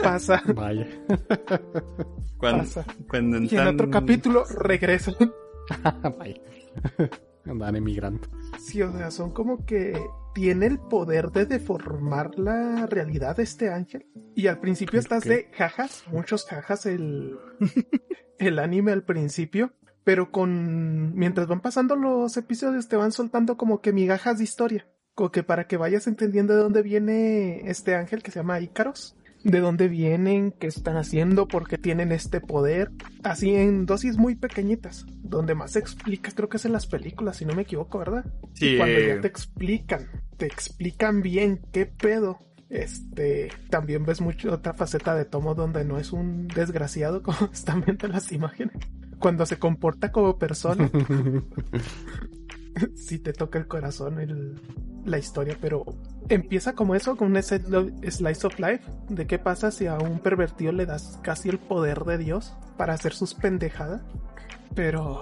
Pasa, Vaya. Cuando, pasa. cuando Y en entran- otro capítulo regresa. Vaya. Andan emigrando. Sí, o sea, son como que tiene el poder de deformar la realidad de este ángel. Y al principio ¿El estás qué? de jajas, muchos jajas el, el anime al principio. Pero con mientras van pasando los episodios te van soltando como que migajas de historia, como que para que vayas entendiendo de dónde viene este ángel que se llama Ícaros, de dónde vienen, qué están haciendo, por qué tienen este poder, así en dosis muy pequeñitas, donde más se explica, creo que es en las películas, si no me equivoco, ¿verdad? Sí, Y cuando ya te explican, te explican bien qué pedo. Este, también ves mucho otra faceta de Tomo donde no es un desgraciado como están viendo las imágenes. Cuando se comporta como persona, sí te toca el corazón el- la historia, pero empieza como eso, con un sli- slice of life, de qué pasa si a un pervertido le das casi el poder de Dios para hacer sus pendejadas. Pero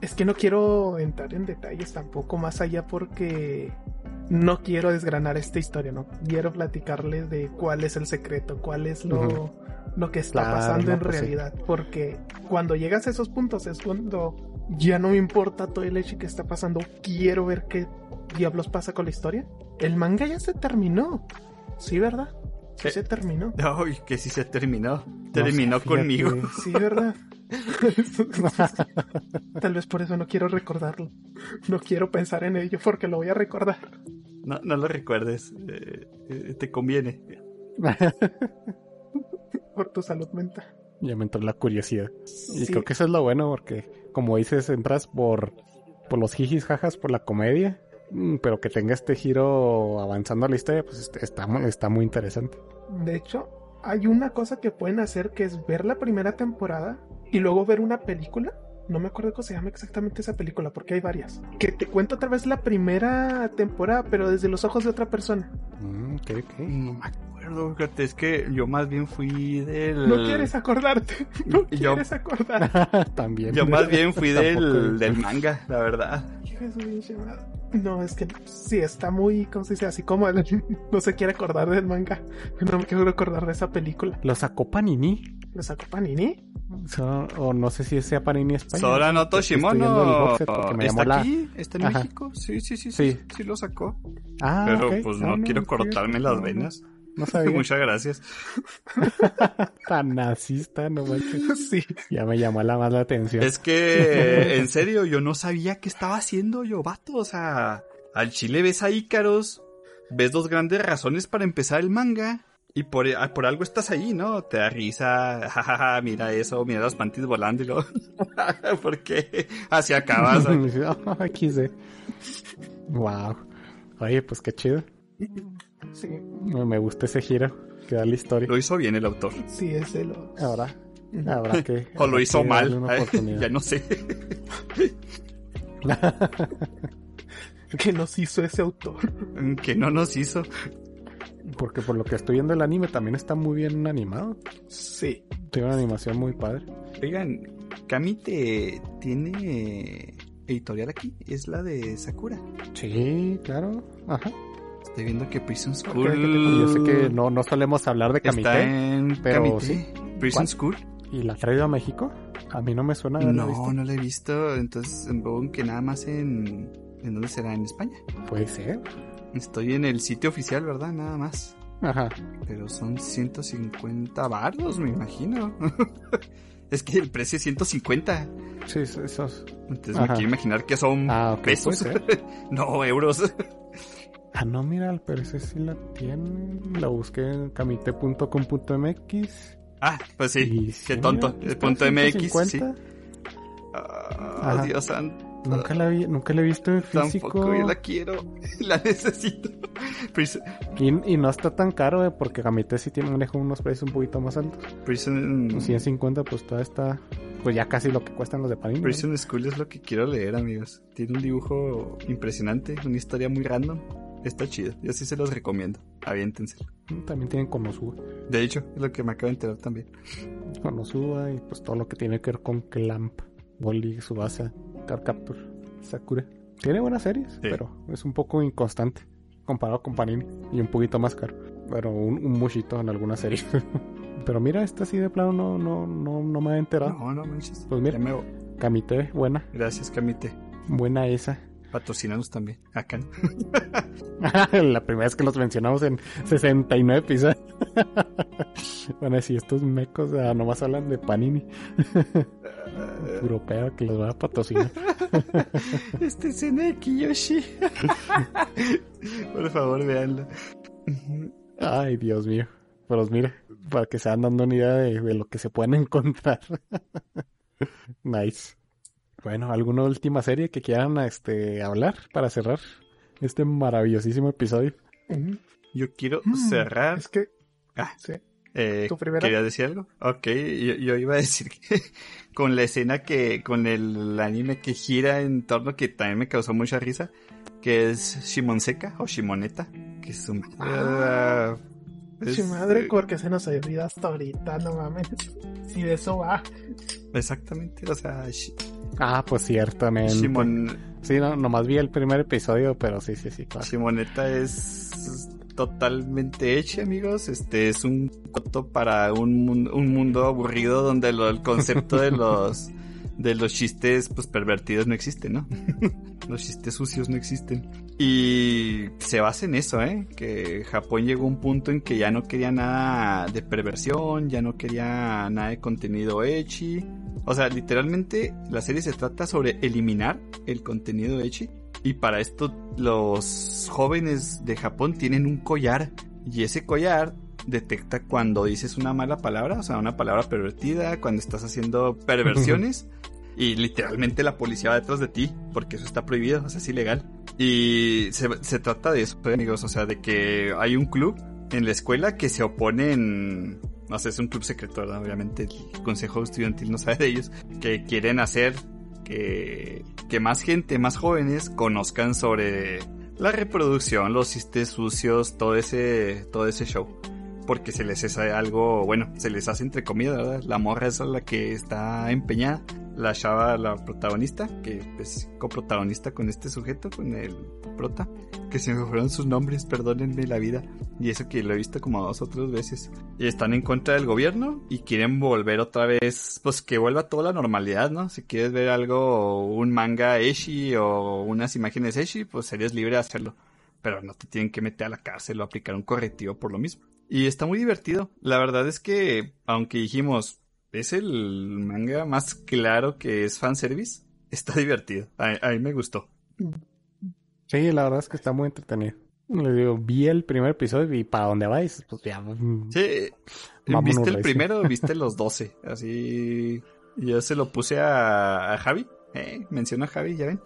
es que no quiero entrar en detalles tampoco más allá porque no quiero desgranar esta historia, no quiero platicarles de cuál es el secreto, cuál es lo, lo que está Claro, pasando en pues sí. realidad, porque cuando llegas a esos puntos es cuando ya no me importa todo el hecho que está pasando, quiero ver qué diablos pasa con la historia. El manga ya se terminó, sí, ¿verdad? Sí Eh, se terminó. Ay, que sí se terminó. Terminó conmigo. Sí, ¿verdad? Tal vez por eso no quiero recordarlo. No quiero pensar en ello porque lo voy a recordar. No, no lo recuerdes. eh, eh, te conviene. Por tu salud mental. ya me entró la curiosidad. Y Sí. creo que eso es lo bueno porque, como dices, entras por, por los jijis jajas, por la comedia, mm, pero que tenga este giro avanzando a la historia, pues este- está, está muy interesante. De hecho, hay una cosa que pueden hacer que es ver la primera temporada y luego ver una película. No me acuerdo cómo se llama exactamente esa película porque hay varias. Que te cuento otra vez la primera temporada, pero desde los ojos de otra persona. Mm. No me acuerdo, fíjate, es que yo más bien fui del... No quieres acordarte. No Yo- quieres acordar. También. Yo más bien fui del, del manga, la verdad. Hijo de su pinche madre. No, es que sí, está muy, ¿cómo se dice? Así como el- no se quiere acordar del manga. No me quiero acordar de esa película. Lo sacó Panini. ¿Lo sacó Panini? So- o no sé si sea Panini España. Sora no Estoy viendo el Toshimono. ¿Está la- aquí? ¿Está en Ajá. México? Sí, sí, sí, sí, Sí. sí, lo sacó. Ah, Pero pues Ah, no, quiero cortarme no, las no, venas. No sabía. Muchas gracias. Tan nazista, no manches. Sí. Ya me llamó la más la atención. Es que, en serio, yo no sabía qué estaba haciendo yo, vato. O sea, al chile ves a Ícaros, ves dos grandes razones para empezar el manga. Y por, ah, por algo estás ahí, ¿no? Te da risa, jajaja, mira eso, mira las panties volando y luego, ¿por qué? Así acabas. Aquí sí. Wow. Oye, pues qué chido. Sí, Me gusta ese giro que da la historia. Lo hizo bien el autor. sí, es de los. Ahora, habrá que. O lo hizo mal. ya no sé. que nos hizo ese autor. que no nos hizo. Porque por lo que estoy viendo el anime también está muy bien animado. Sí. Tiene una animación muy padre. Oigan, Kamite tiene editorial aquí. Es la de Sakura. Sí, claro. Ajá. Estoy viendo que Prison School. Yo sé que no, no solemos hablar de Está Kamite. en pero sí. Prison ¿Cuál? School. ¿Y la ha traído a México? A mí no me suena No, visto. no la he visto. Entonces, supongo que nada más en. ¿En dónde será? ¿En España? Puede ser. Estoy en el sitio oficial, ¿verdad? Nada más. Ajá. Pero son 150 bardos, me imagino. es que el precio es 150. Sí, esos. Entonces Ajá. me quiero imaginar que son Ah, pesos. no, euros. Ah, no, mira, al parecer sí la tiene. La busqué en camite.com.mx. ah, pues sí. qué sí, tonto. mira, punto MX, sí. 150. Ajá. Dios santo. Nunca la vi, nunca la he visto en físico. Tampoco yo la quiero. La necesito. Prison, Y, y no está tan caro, eh, porque Camite sí tiene maneja unos precios un poquito más altos. Prison, Los 150, pues todavía está. Pues ya casi lo que cuestan los de Panini. ¿no? Prison School es lo que quiero leer, amigos. Tiene un dibujo impresionante, una historia muy random. Está chido. Yo sí se los recomiendo. Aviéntense. También tienen Konosuba. De hecho, es lo que me acabo de enterar también. Konosuba y pues todo lo que tiene que ver con Clamp, Bolly, Subasa, Card Capture, Sakura. Tiene buenas series, Sí. pero es un poco inconstante comparado con Panini y un poquito más caro. Pero un, un mushito en algunas series. pero mira, esta sí de plano no, no, no, no me ha enterado. No, no manches. Pues mira. Me. Kamite, buena, Gracias, Camite. buena esa. Patrocinanos también. Acá. La primera vez que los mencionamos en 69 episodios. bueno, si estos mecos ah, nomás hablan de Panini. Puro pedo que los va a patrocinar. este es en Yoshi. Por favor, véanlo. Ay, Dios mío. Pero mira, para que se van dando una idea de, de lo que se pueden encontrar. nice. Bueno, ¿alguna última serie que quieran este, hablar para cerrar este maravillosísimo episodio? Yo quiero Mm, cerrar. Es que. Ah, Sí. eh, ¿Tú primero? ¿Querías decir algo? Ok, yo, yo iba a decir que con la escena que, con el anime que gira en torno que también me causó mucha risa, que es Shimonseka o Shimoneta, que es un... Ah. es- Che madre, porque se nos olvida hasta ahorita, no mames. Si de eso va. Exactamente, o sea, Ah, pues ciertamente. Shimon, Sí, no, nomás vi el primer episodio, pero sí, sí, sí, claro. Shimoneta es totalmente hecha, amigos. Este es un coto para un, un mundo aburrido donde lo- el concepto de los de los chistes pues pervertidos no existe, ¿no? los chistes sucios no existen. Y se basa en eso, ¿eh? Que Japón llegó a un punto en que ya no quería nada de perversión, ya no quería nada de contenido ecchi. O sea, literalmente la serie se trata sobre eliminar el contenido ecchi. Y para esto los jóvenes de Japón tienen un collar. Y ese collar detecta cuando dices una mala palabra, o sea, una palabra pervertida, cuando estás haciendo perversiones. y literalmente la policía va detrás de ti, porque eso está prohibido, o sea, es ilegal. Y se, se trata de eso, amigos, o sea, de que hay un club en la escuela que se oponen, no sé, es un club secreto, ¿verdad? Obviamente el consejo estudiantil no sabe de ellos, que quieren hacer que, que más gente, más jóvenes conozcan sobre la reproducción, los chistes sucios, todo ese, todo ese show. Porque se les hace algo, bueno, se les hace entre comillas, ¿verdad? La morra es la que está empeñada. La chava, la protagonista, que es coprotagonista con este sujeto, con el prota. Que se me fueron sus nombres, perdónenme la vida. Y eso que lo he visto como dos o tres veces. Y están en contra del gobierno y quieren volver otra vez, pues que vuelva toda la normalidad, ¿no? Si quieres ver algo, un manga eshi o unas imágenes eshi, pues eres libre de hacerlo. Pero no te tienen que meter a la cárcel o aplicar un correctivo por lo mismo. Y está muy divertido. La verdad es que, aunque dijimos, es el manga más claro que es fanservice, está divertido. A, a mí me gustó. Sí, la verdad es que está muy entretenido. Le digo, vi el primer episodio y para dónde vais, pues ya. mm, Sí, Vámonos, ¿viste el primero o viste los 12? Así, yo se lo puse a, a Javi. Eh, menciona a Javi, ya ven.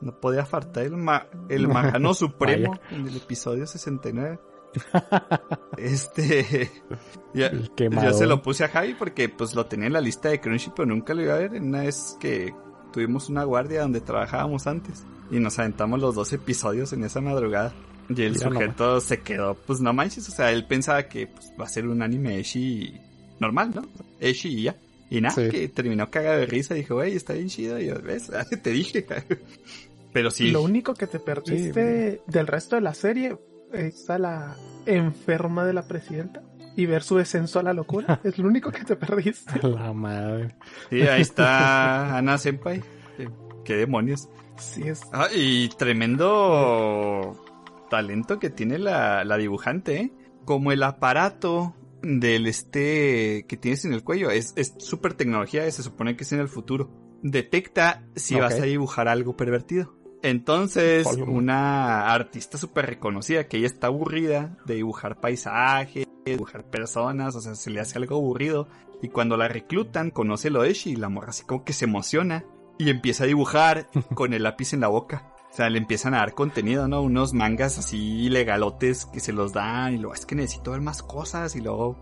No podía faltar el, ma- el marrano supremo en el episodio 69. Este, ya, El yo se lo puse a Javi porque pues lo tenía en la lista de Crunchy, pero nunca lo iba a ver. Una vez que tuvimos una guardia donde trabajábamos antes y nos aventamos los dos episodios en esa madrugada. Y el Mira sujeto se quedó, pues no manches, o sea, él pensaba que pues, va a ser un anime Eshi normal, ¿no? Eshi y ya. Y nada, Sí. que terminó cagado de risa y dijo, güey, está bien chido. Y yo, ¿ves? Te dije. Pero sí. Lo único que te perdiste del resto de la serie es a la enferma de la presidenta y ver su descenso a la locura. es lo único que te perdiste. La madre. Sí, ahí está Ana Senpai. ¿Qué demonios? Sí, es. Ah, y tremendo talento que tiene la, la dibujante, ¿eh? Como el aparato del este que tienes en el cuello. Es es súper tecnología, se supone que es en el futuro. Detecta si vas a dibujar algo pervertido. Entonces, una artista súper reconocida que ella está aburrida de dibujar paisajes, dibujar personas, o sea, se le hace algo aburrido. Y cuando la reclutan, conoce lo Eshi y la morra así como que se emociona y empieza a dibujar con el lápiz en la boca. O sea, le empiezan a dar contenido, ¿no? Unos mangas así legalotes que se los dan y luego es que necesito ver más cosas y luego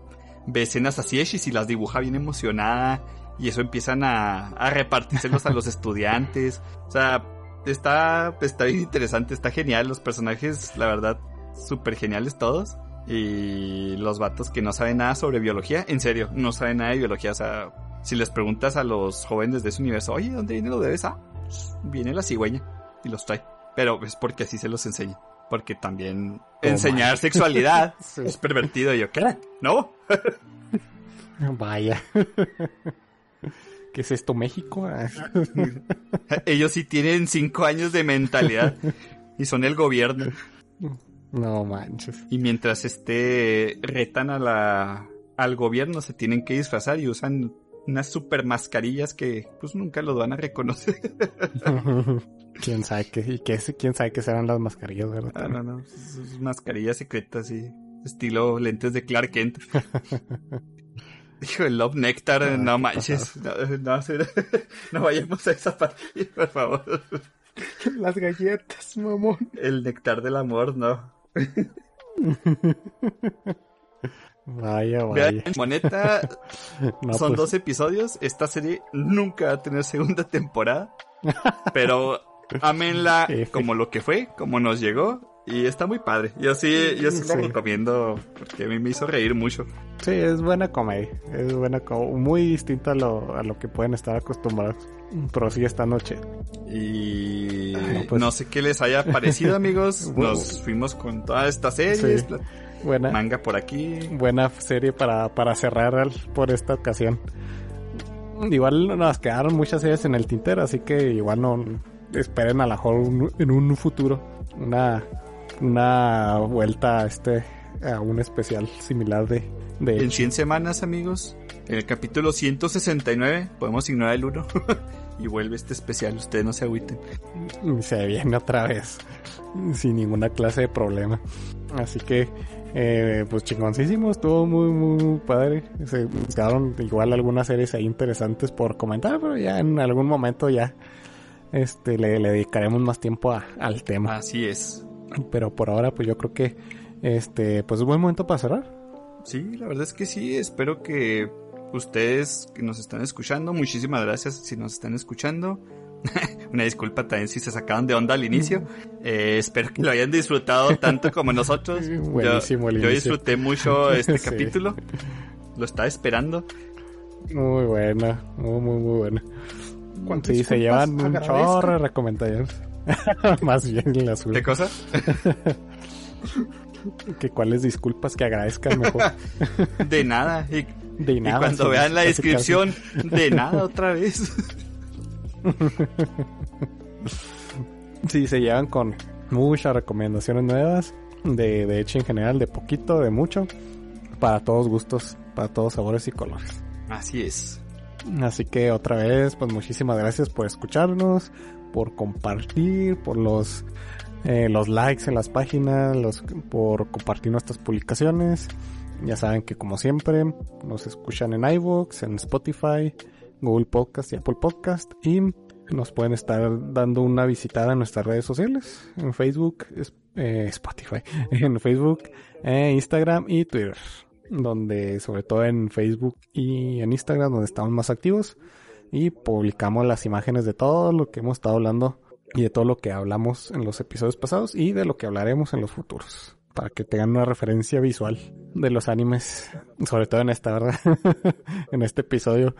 ve escenas así Eshis y las dibuja bien emocionada y eso empiezan a, a repartírselos a los estudiantes. O sea, está, está bien interesante, está genial. Los personajes, la verdad, súper geniales todos. Y los vatos que no saben nada sobre biología, en serio, no saben nada de biología. O sea, si les preguntas a los jóvenes de ese universo, oye, ¿dónde viene lo de esa? Viene la cigüeña y los trae. Pero es porque así se los enseña. Porque también enseñar sexualidad Sí. es pervertido. Y yo, ¿qué? ¿No? Vaya. ¿Qué es esto, México? Ah, Ellos sí tienen cinco años de mentalidad y son el gobierno. No manches. Y mientras este retan a la al gobierno se tienen que disfrazar y usan unas super mascarillas que pues nunca los van a reconocer. quién sabe qué y qué quién sabe qué serán las mascarillas, ¿verdad? Ah, no, no, mascarillas secretas y estilo lentes de Clark Kent. Hijo de Love Nectar, Ah, no manches. No, no, no vayamos a esa parte, por favor. Las galletas, mamón. El nectar del amor, no. Vaya, Vean, vaya. moneta, No, son pues, dos episodios. Esta serie nunca va a tener segunda temporada. Pero amenla como lo que fue, como nos llegó. Y está muy padre. Yo sí, yo sí, Sí. lo recomiendo porque a mí me hizo reír mucho. Sí, es buena comedia. Es buena muy distinta a lo, a lo que pueden estar acostumbrados. Pero sí esta noche. Y No, pues- no sé qué les haya parecido, amigos. Nos fuimos con series. Sí. pla- Buena, Manga por aquí. buena serie para, para cerrar al- por esta ocasión. Igual nos quedaron muchas series en el tintero, así que igual no esperen a lo mejor un- en un futuro una, una vuelta a este a un especial similar de, de En 100 semanas, amigos. En el capítulo 169, podemos ignorar el 1. y vuelve este especial. Ustedes no se agüiten. se viene otra vez sin ninguna clase de problema. Así que, eh, pues chingoncísimo, estuvo muy, muy, muy padre. Se quedaron igual algunas series ahí interesantes por comentar, pero ya en algún momento ya este le, le dedicaremos más tiempo a- al tema. Así es. Pero por ahora, pues yo creo que este, pues es buen momento para cerrar. Sí, la verdad es que sí. Espero que ustedes que nos están escuchando, muchísimas gracias si nos están escuchando. Una disculpa también si se sacaron de onda al inicio. Eh, espero que lo hayan disfrutado tanto como nosotros. Yo- Buenísimo el yo, inicio. disfruté mucho este Sí. capítulo. Lo estaba esperando. Muy buena, muy, muy, muy buena. ¿Cuántas Sí, se llevan un chorro de recomendaciones. Más bien el azul. ¿Qué cosa? Que cuáles disculpas que agradezcan mejor. De nada. Y, De y nada. cuando vean la casi, descripción, de nada otra vez. Sí, se llevan con muchas recomendaciones nuevas. De, de hecho, en general, de poquito, de mucho. Para todos gustos, para todos sabores y colores. Así es. Así que otra vez, pues muchísimas gracias por escucharnos, por compartir, por los eh, los likes en las páginas, los por compartir nuestras publicaciones. Ya saben que como siempre nos escuchan en iVoox, en Spotify, Google Podcast y Apple Podcast y nos pueden estar dando una visitada en nuestras redes sociales, en Facebook, eh, Spotify, en Facebook, eh, Instagram y Twitter donde sobre todo en Facebook y en Instagram donde estamos más activos y publicamos las imágenes de todo lo que hemos estado hablando y de todo lo que hablamos en los episodios pasados y de lo que hablaremos en los futuros para que tengan una referencia visual de los animes sobre todo en esta verdad en este episodio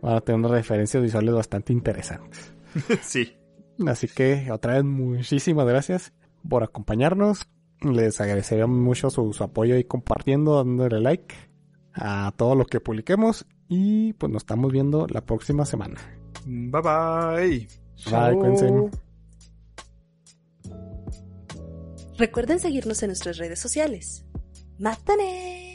van a tener unas referencias visuales bastante interesantes Sí. Así que otra vez muchísimas gracias por acompañarnos. Les agradecería mucho su, su apoyo y compartiendo, dándole like a todo lo que publiquemos. Y pues nos estamos viendo la próxima semana. Bye bye. Bye, cuídense. Recuerden seguirnos en nuestras redes sociales. ¡Mátane!